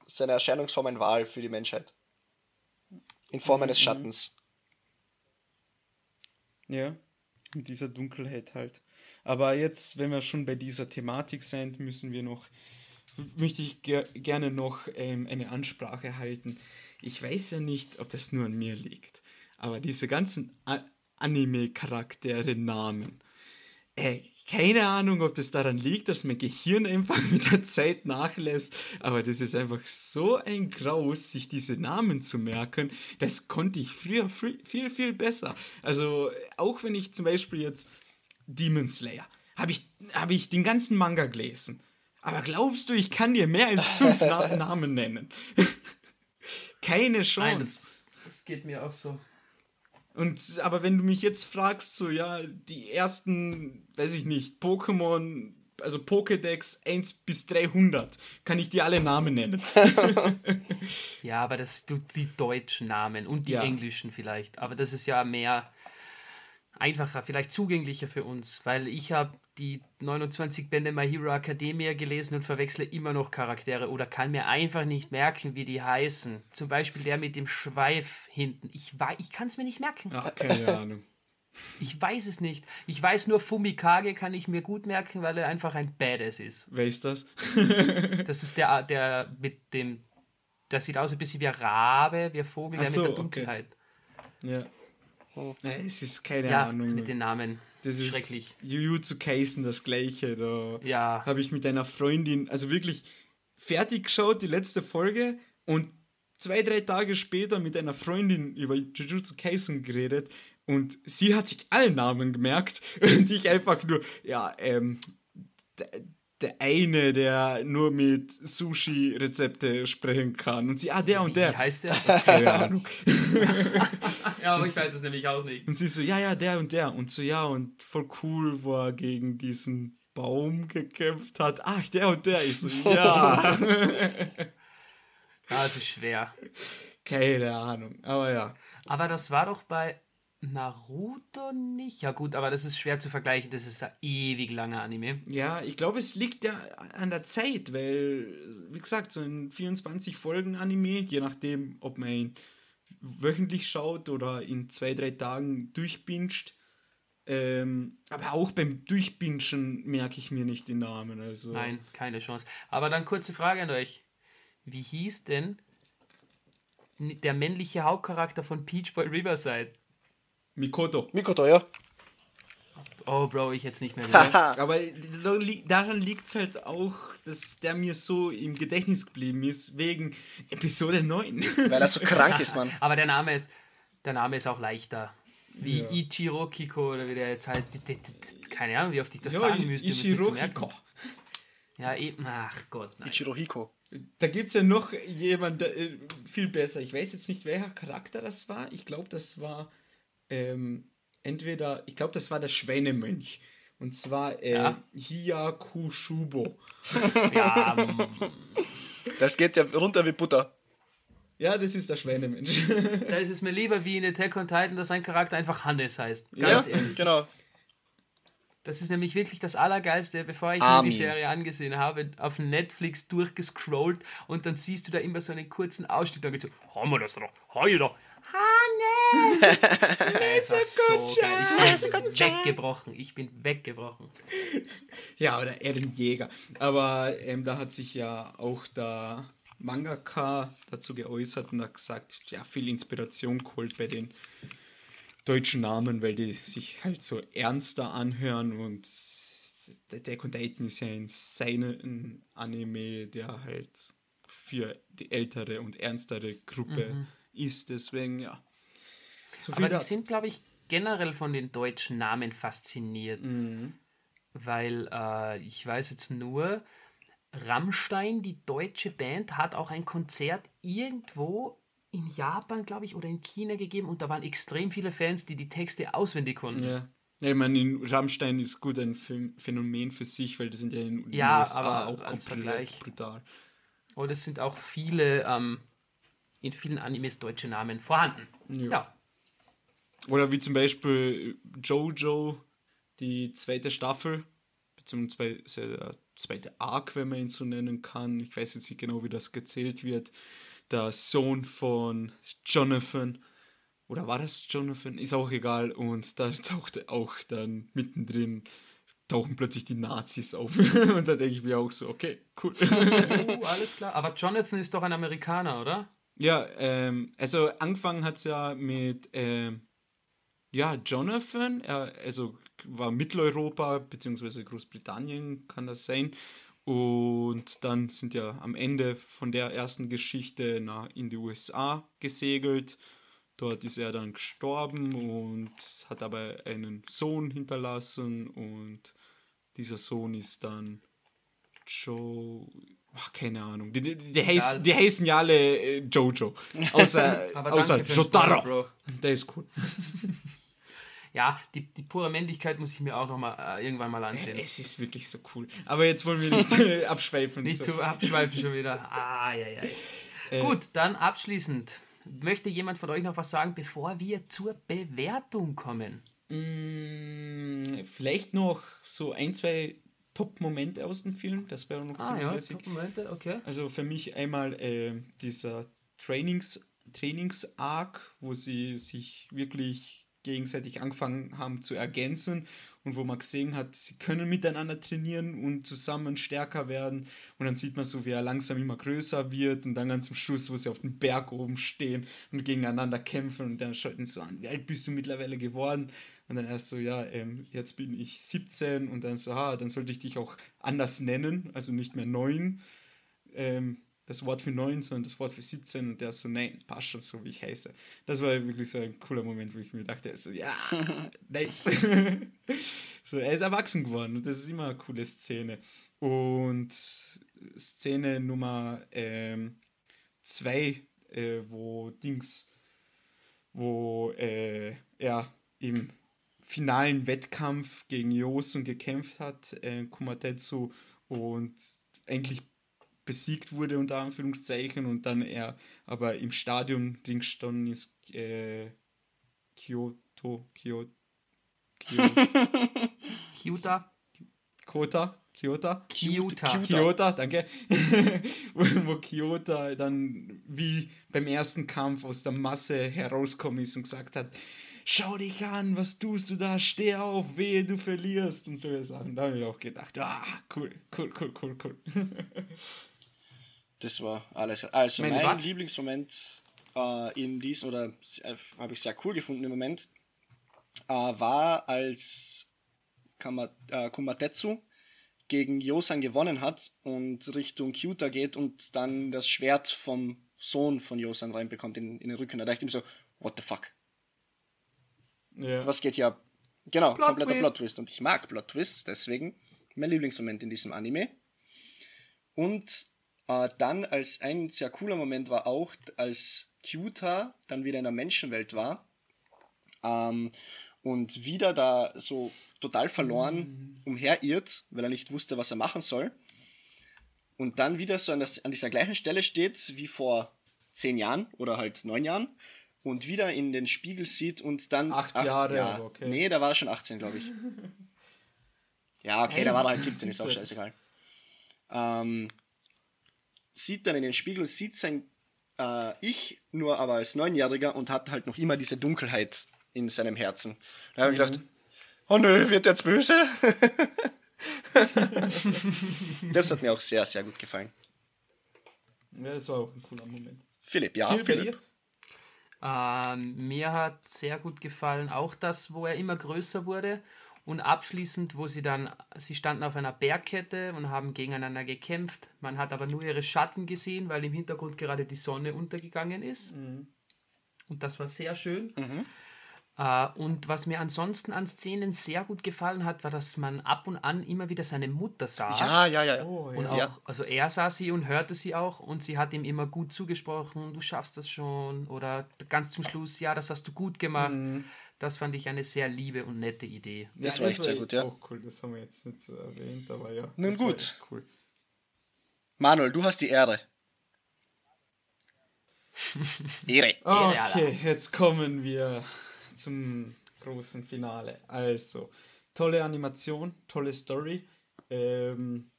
S3: seine Erscheinungsform ein Wal für die Menschheit. In Form eines
S2: Mhm.
S3: Schattens.
S2: Ja, mit dieser Dunkelheit halt. Aber jetzt, wenn wir schon bei dieser Thematik sind, müssen wir noch, möchte ich ger gerne noch ähm, eine Ansprache halten. Ich weiß ja nicht, ob das nur an mir liegt, aber diese ganzen A Anime-Charaktere, Namen, äh, keine Ahnung, ob das daran liegt, dass mein Gehirn einfach mit der Zeit nachlässt, aber das ist einfach so ein Graus, sich diese Namen zu merken. Das konnte ich früher viel, viel besser. Also, auch wenn ich zum Beispiel jetzt Demon Slayer, habe ich, hab ich den ganzen Manga gelesen. Aber glaubst du, ich kann dir mehr als fünf Na Namen nennen? Keine Chance. Nein,
S1: das, das geht mir auch so.
S2: Und aber wenn du mich jetzt fragst, so ja, die ersten, weiß ich nicht, Pokémon, also Pokédex 1 bis 300, kann ich dir alle Namen nennen.
S1: ja, aber das du die deutschen Namen und die ja. englischen vielleicht, aber das ist ja mehr einfacher, vielleicht zugänglicher für uns, weil ich habe die 29 Bände My Hero Academia gelesen und verwechsle immer noch Charaktere oder kann mir einfach nicht merken, wie die heißen. Zum Beispiel der mit dem Schweif hinten. Ich, ich kann es mir nicht merken.
S2: Ach, keine Ahnung.
S1: Ich weiß es nicht. Ich weiß nur, Fumikage kann ich mir gut merken, weil er einfach ein Badass ist.
S2: Wer ist das?
S1: das ist der, der mit dem. Das sieht aus ein bisschen wie ein Rabe, wie ein Vogel, der so, mit der Dunkelheit.
S2: Okay. Ja. Oh. Es ist keine ja, Ahnung.
S1: mit den Namen. Das ist Schrecklich.
S2: Jujutsu Kaisen das gleiche. Da
S1: ja.
S2: habe ich mit einer Freundin, also wirklich fertig geschaut, die letzte Folge und zwei, drei Tage später mit einer Freundin über Jujutsu Kaisen geredet und sie hat sich alle Namen gemerkt und ich einfach nur, ja, ähm, der eine, der nur mit Sushi-Rezepte sprechen kann. Und sie, ah, der und der.
S1: Wie heißt der?
S2: Keine Ahnung.
S1: ja, aber ich weiß es nämlich auch nicht.
S2: Und sie so, ja, ja, der und der. Und so, ja, und voll cool, wo er gegen diesen Baum gekämpft hat. Ach, der und der. Ich so, ja.
S1: ist schwer.
S2: Keine Ahnung, aber ja.
S1: Aber das war doch bei Naruto nicht. Ja gut, aber das ist schwer zu vergleichen. Das ist ein ewig langer Anime.
S2: Ja, ich glaube, es liegt ja an der Zeit, weil, wie gesagt, so ein 24 Folgen Anime, je nachdem, ob man ihn wöchentlich schaut oder in zwei, drei Tagen durchbinscht. Ähm, aber auch beim Durchbinschen merke ich mir nicht den Namen. Also.
S1: Nein, keine Chance. Aber dann kurze Frage an euch. Wie hieß denn der männliche Hauptcharakter von Peach Boy Riverside?
S2: Mikoto.
S3: Mikoto, ja.
S1: Oh, Bro, ich jetzt nicht mehr gewusst.
S2: Aber daran liegt es halt auch, dass der mir so im Gedächtnis geblieben ist, wegen Episode 9.
S3: Weil er so krank ist, Mann.
S1: Aber der Name ist, der Name ist auch leichter. Wie ja. Ichiro Kiko oder wie der jetzt heißt. Keine Ahnung, wie oft ich das ja, sagen müsste.
S2: Ichiro Kiko.
S1: Ja, eben. Ach Gott, nein.
S3: Ichiro Hiko.
S2: Da gibt es ja noch jemanden, der, äh, viel besser. Ich weiß jetzt nicht, welcher Charakter das war. Ich glaube, das war ähm, entweder, ich glaube, das war der Schweinemönch. Und zwar äh, ja. Hiyakushubo.
S3: Ja, das geht ja runter wie Butter.
S2: Ja, das ist der Schweinemensch.
S1: da ist es mir lieber wie in Attack on Titan, dass sein Charakter einfach Hannes heißt. Ganz
S3: ja, ehrlich. genau.
S1: Das ist nämlich wirklich das Allergeilste, bevor ich Armin. mir die Serie angesehen habe, auf Netflix durchgescrollt und dann siehst du da immer so einen kurzen Ausschnitt, da geht so, haben wir das noch, heute Hannes!
S2: das so
S1: geil. Ich bin weggebrochen. Ich bin weggebrochen.
S2: Ja, oder Ehrenjäger. Aber ähm, da hat sich ja auch der Mangaka dazu geäußert und hat gesagt, ja, viel Inspiration geholt bei den deutschen Namen, weil die sich halt so ernster anhören und der on Titan ist ja in seinem Anime, der halt für die ältere und ernstere Gruppe mhm ist. Deswegen, ja.
S1: So Aber die sind, glaube ich, generell von den deutschen Namen fasziniert. Mhm. Weil äh, ich weiß jetzt nur, Rammstein, die deutsche Band, hat auch ein Konzert irgendwo in Japan, glaube ich, oder in China gegeben und da waren extrem viele Fans, die die Texte auswendig konnten.
S2: Ja. Ja, ich meine, Rammstein ist gut ein Phänomen für sich, weil das sind ja in
S1: den ja, USA auch als Vergleich. brutal. Und es sind auch viele ähm, in vielen Animes deutsche Namen vorhanden. Ja. ja.
S2: Oder wie zum Beispiel Jojo, die zweite Staffel, beziehungsweise der zweite Arc, wenn man ihn so nennen kann. Ich weiß jetzt nicht genau, wie das gezählt wird. Der Sohn von Jonathan, oder war das Jonathan? Ist auch egal. Und da tauchte auch dann mittendrin tauchen plötzlich die Nazis auf. und da denke ich mir auch so, okay, cool.
S1: oh, alles klar. Aber Jonathan ist doch ein Amerikaner, oder?
S2: Ja, ähm, also angefangen hat es ja mit ähm, ja, Jonathan, er, also war Mitteleuropa, beziehungsweise Großbritannien kann das sein. Und dann sind ja am Ende von der ersten Geschichte nach, in die USA gesegelt. Dort ist er dann gestorben und hat aber einen Sohn hinterlassen. Und dieser Sohn ist dann Joe. Ach, keine Ahnung. Die, die, die, heiß, die heißen ja alle äh, Jojo. Außer, außer Jotaro. Der ist cool.
S1: ja, die, die pure Männlichkeit muss ich mir auch noch mal äh, irgendwann mal ansehen.
S2: Es ist wirklich so cool. Aber jetzt wollen wir nicht äh, abschweifen.
S1: Nicht so. zu abschweifen schon wieder. Ah, ja, ja. Äh. Gut, dann abschließend. Möchte jemand von euch noch was sagen, bevor wir zur Bewertung kommen?
S2: Mm, vielleicht noch so ein, zwei Top-Momente aus dem Film. Das wäre noch
S1: ah, ziemlich ja, lässig. Top-Momente, okay.
S2: Also für mich einmal äh, dieser Trainings, Trainings-Arc, wo sie sich wirklich gegenseitig angefangen haben zu ergänzen und wo man gesehen hat, sie können miteinander trainieren und zusammen stärker werden. Und dann sieht man so, wie er langsam immer größer wird und dann ganz zum Schluss, wo sie auf dem Berg oben stehen und gegeneinander kämpfen und dann schaut ihn so an, wie alt bist du mittlerweile geworden? Und dann erst so, ja, ähm, jetzt bin ich 17 und dann so, ah, dann sollte ich dich auch anders nennen, also nicht mehr 9. Ähm, das Wort für 9, sondern das Wort für 17 und der so, nein, passt schon so, wie ich heiße. Das war wirklich so ein cooler Moment, wo ich mir dachte, so, ja, nice. so, er ist erwachsen geworden und das ist immer eine coole Szene. Und Szene Nummer 2, ähm, äh, wo Dings, wo äh, er im finalen Wettkampf gegen Josen gekämpft hat, äh, Kumatetsu, und eigentlich besiegt wurde, unter Anführungszeichen, und dann er aber im Stadion Ding gestanden ist, äh, Kyoto, Kyoto,
S1: Kyoto,
S2: Kota, Kyoto,
S1: Kyoto,
S2: Kyoto, danke, wo Kyoto dann wie beim ersten Kampf aus der Masse herauskommen ist und gesagt hat, schau dich an, was tust du da, steh auf, wehe, du verlierst und solche Sachen. Da habe ich auch gedacht, ah, cool, cool, cool, cool, cool.
S3: Das war alles. Also mein, mein Lieblingsmoment äh, in diesem, oder äh, habe ich sehr cool gefunden im Moment, äh, war, als Kama, äh, Kumatetsu gegen Yosan gewonnen hat und Richtung Kyuta geht und dann das Schwert vom Sohn von Yosan reinbekommt in, in den Rücken. Da dachte ich mir so, what the fuck? Ja. Was geht hier ab? Genau, Plot kompletter Twist. Plot Twist. Und ich mag Plot Twists, deswegen mein Lieblingsmoment in diesem Anime. Und äh, dann als ein sehr cooler Moment war auch, als Kyuta dann wieder in der Menschenwelt war ähm, und wieder da so total verloren mhm. umherirrt, weil er nicht wusste, was er machen soll. Und dann wieder so an, das, an dieser gleichen Stelle steht wie vor zehn Jahren oder halt neun Jahren und wieder in den Spiegel sieht und dann.
S2: Acht, acht Jahre,
S3: ja, okay. Nee, da war er schon 18, glaube ich. ja, okay, hey, da war er halt 17, ist auch scheißegal. Ähm, sieht dann in den Spiegel, sieht sein äh, Ich nur aber als Neunjähriger und hat halt noch immer diese Dunkelheit in seinem Herzen. Da habe ich gedacht, mhm. oh nö, wird jetzt böse? das hat mir auch sehr, sehr gut gefallen.
S2: Ja, das war auch ein cooler Moment.
S3: Philipp, ja. Philipp, Philipp.
S1: Ähm, mir hat sehr gut gefallen auch das, wo er immer größer wurde und abschließend, wo sie dann, sie standen auf einer Bergkette und haben gegeneinander gekämpft. Man hat aber nur ihre Schatten gesehen, weil im Hintergrund gerade die Sonne untergegangen ist. Mhm. Und das war sehr schön. Mhm. Uh, und was mir ansonsten an Szenen sehr gut gefallen hat, war, dass man ab und an immer wieder seine Mutter sah.
S3: Ja, ja, ja.
S1: Oh, und ja. auch, also er sah sie und hörte sie auch und sie hat ihm immer gut zugesprochen, du schaffst das schon. Oder ganz zum Schluss, ja, das hast du gut gemacht. Mhm. Das fand ich eine sehr liebe und nette Idee.
S3: Das ja, war echt sehr gut, ja.
S2: Auch cool, das haben wir jetzt nicht erwähnt, aber ja.
S3: Nun gut. Cool. Manuel, du hast die Ehre.
S2: Ehre. Okay, jetzt kommen wir zum großen Finale. Also, tolle Animation, tolle Story. Ähm,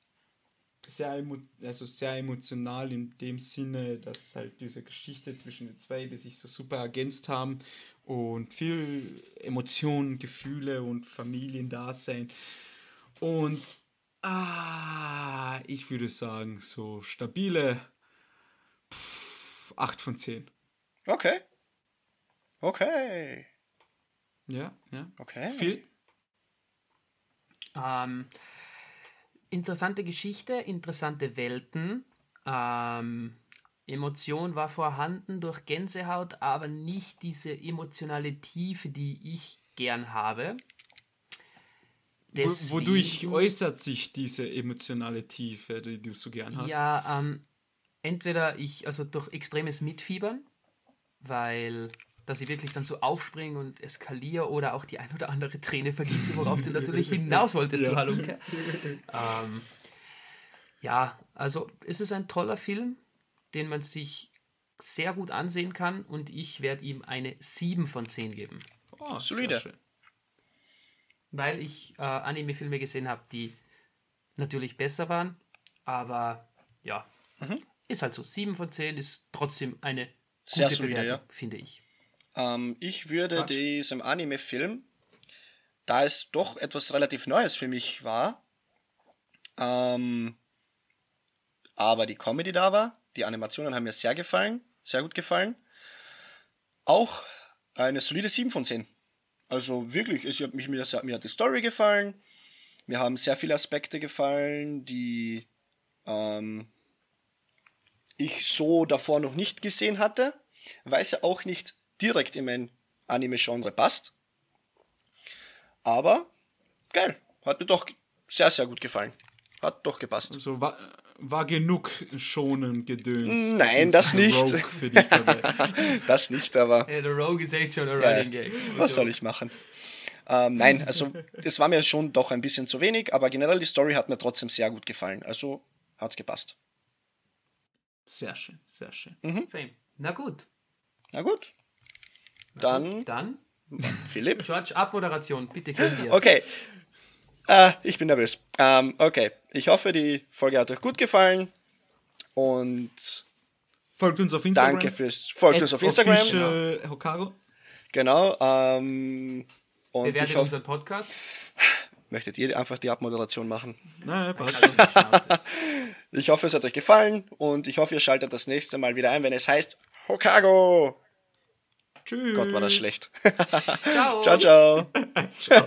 S2: sehr, also sehr emotional in dem Sinne, dass halt diese Geschichte zwischen den zwei, die sich so super ergänzt haben und viel Emotionen, Gefühle und Familiendasein. Und ah, ich würde sagen, so stabile pff, 8 von 10.
S3: Okay. Okay.
S2: Ja, ja.
S3: Okay.
S2: Viel?
S1: Ähm, interessante Geschichte, interessante Welten. Ähm, Emotion war vorhanden durch Gänsehaut, aber nicht diese emotionale Tiefe, die ich gern habe.
S2: Deswegen, Wodurch äußert sich diese emotionale Tiefe, die du so gern hast?
S1: Ja, ähm, entweder ich, also durch extremes Mitfiebern, weil dass ich wirklich dann so aufspringe und eskaliere oder auch die ein oder andere Träne vergieße, worauf du natürlich hinaus wolltest, ja. du Halunke. Ähm, ja, also es ist ein toller Film, den man sich sehr gut ansehen kann und ich werde ihm eine 7 von 10 geben.
S3: Oh, solide.
S1: Weil ich äh, Anime-Filme gesehen habe, die natürlich besser waren, aber ja, mhm. ist halt so. 7 von 10 ist trotzdem eine gute solide, Bewertung, ja. finde ich.
S3: Ähm, ich würde Quatsch. diesem Anime-Film, da es doch etwas relativ Neues für mich war, ähm, aber die Comedy da war, die Animationen haben mir sehr gefallen, sehr gut gefallen, auch eine solide 7 von 10. Also wirklich, es hat mich, mir, mir hat die Story gefallen, mir haben sehr viele Aspekte gefallen, die ähm, ich so davor noch nicht gesehen hatte, weil es ja auch nicht direkt in mein Anime-Genre passt. Aber geil, hat mir doch sehr, sehr gut gefallen. Hat doch gepasst.
S2: Also war, war genug schonen Gedöns.
S3: Nein, das nicht. das nicht, aber.
S1: Hey, der Rogue ist echt schon ein ja, Running Gag.
S3: Was soll ich machen? Ähm, nein, also das war mir schon doch ein bisschen zu wenig, aber generell die Story hat mir trotzdem sehr gut gefallen. Also hat es gepasst.
S1: Sehr schön, sehr schön. Mhm. Na gut.
S3: Na gut. Dann.
S1: Dann.
S3: Philipp.
S1: George, Abmoderation, bitte gönn dir.
S3: Okay. Äh, ich bin nervös. Ähm, okay. Ich hoffe, die Folge hat euch gut gefallen. Und.
S2: Folgt uns auf Instagram.
S3: Danke fürs. Folgt uns auf Instagram.
S2: Official Hokago.
S3: Genau. Ähm,
S1: und Bewertet hoffe, unseren Podcast.
S3: Möchtet ihr einfach die Abmoderation machen?
S2: Nein, passt.
S3: ich hoffe, es hat euch gefallen und ich hoffe, ihr schaltet das nächste Mal wieder ein, wenn es heißt Hokago.
S2: Tschüss.
S3: Gott, war das schlecht.
S1: ciao.
S3: ciao, ciao. ciao.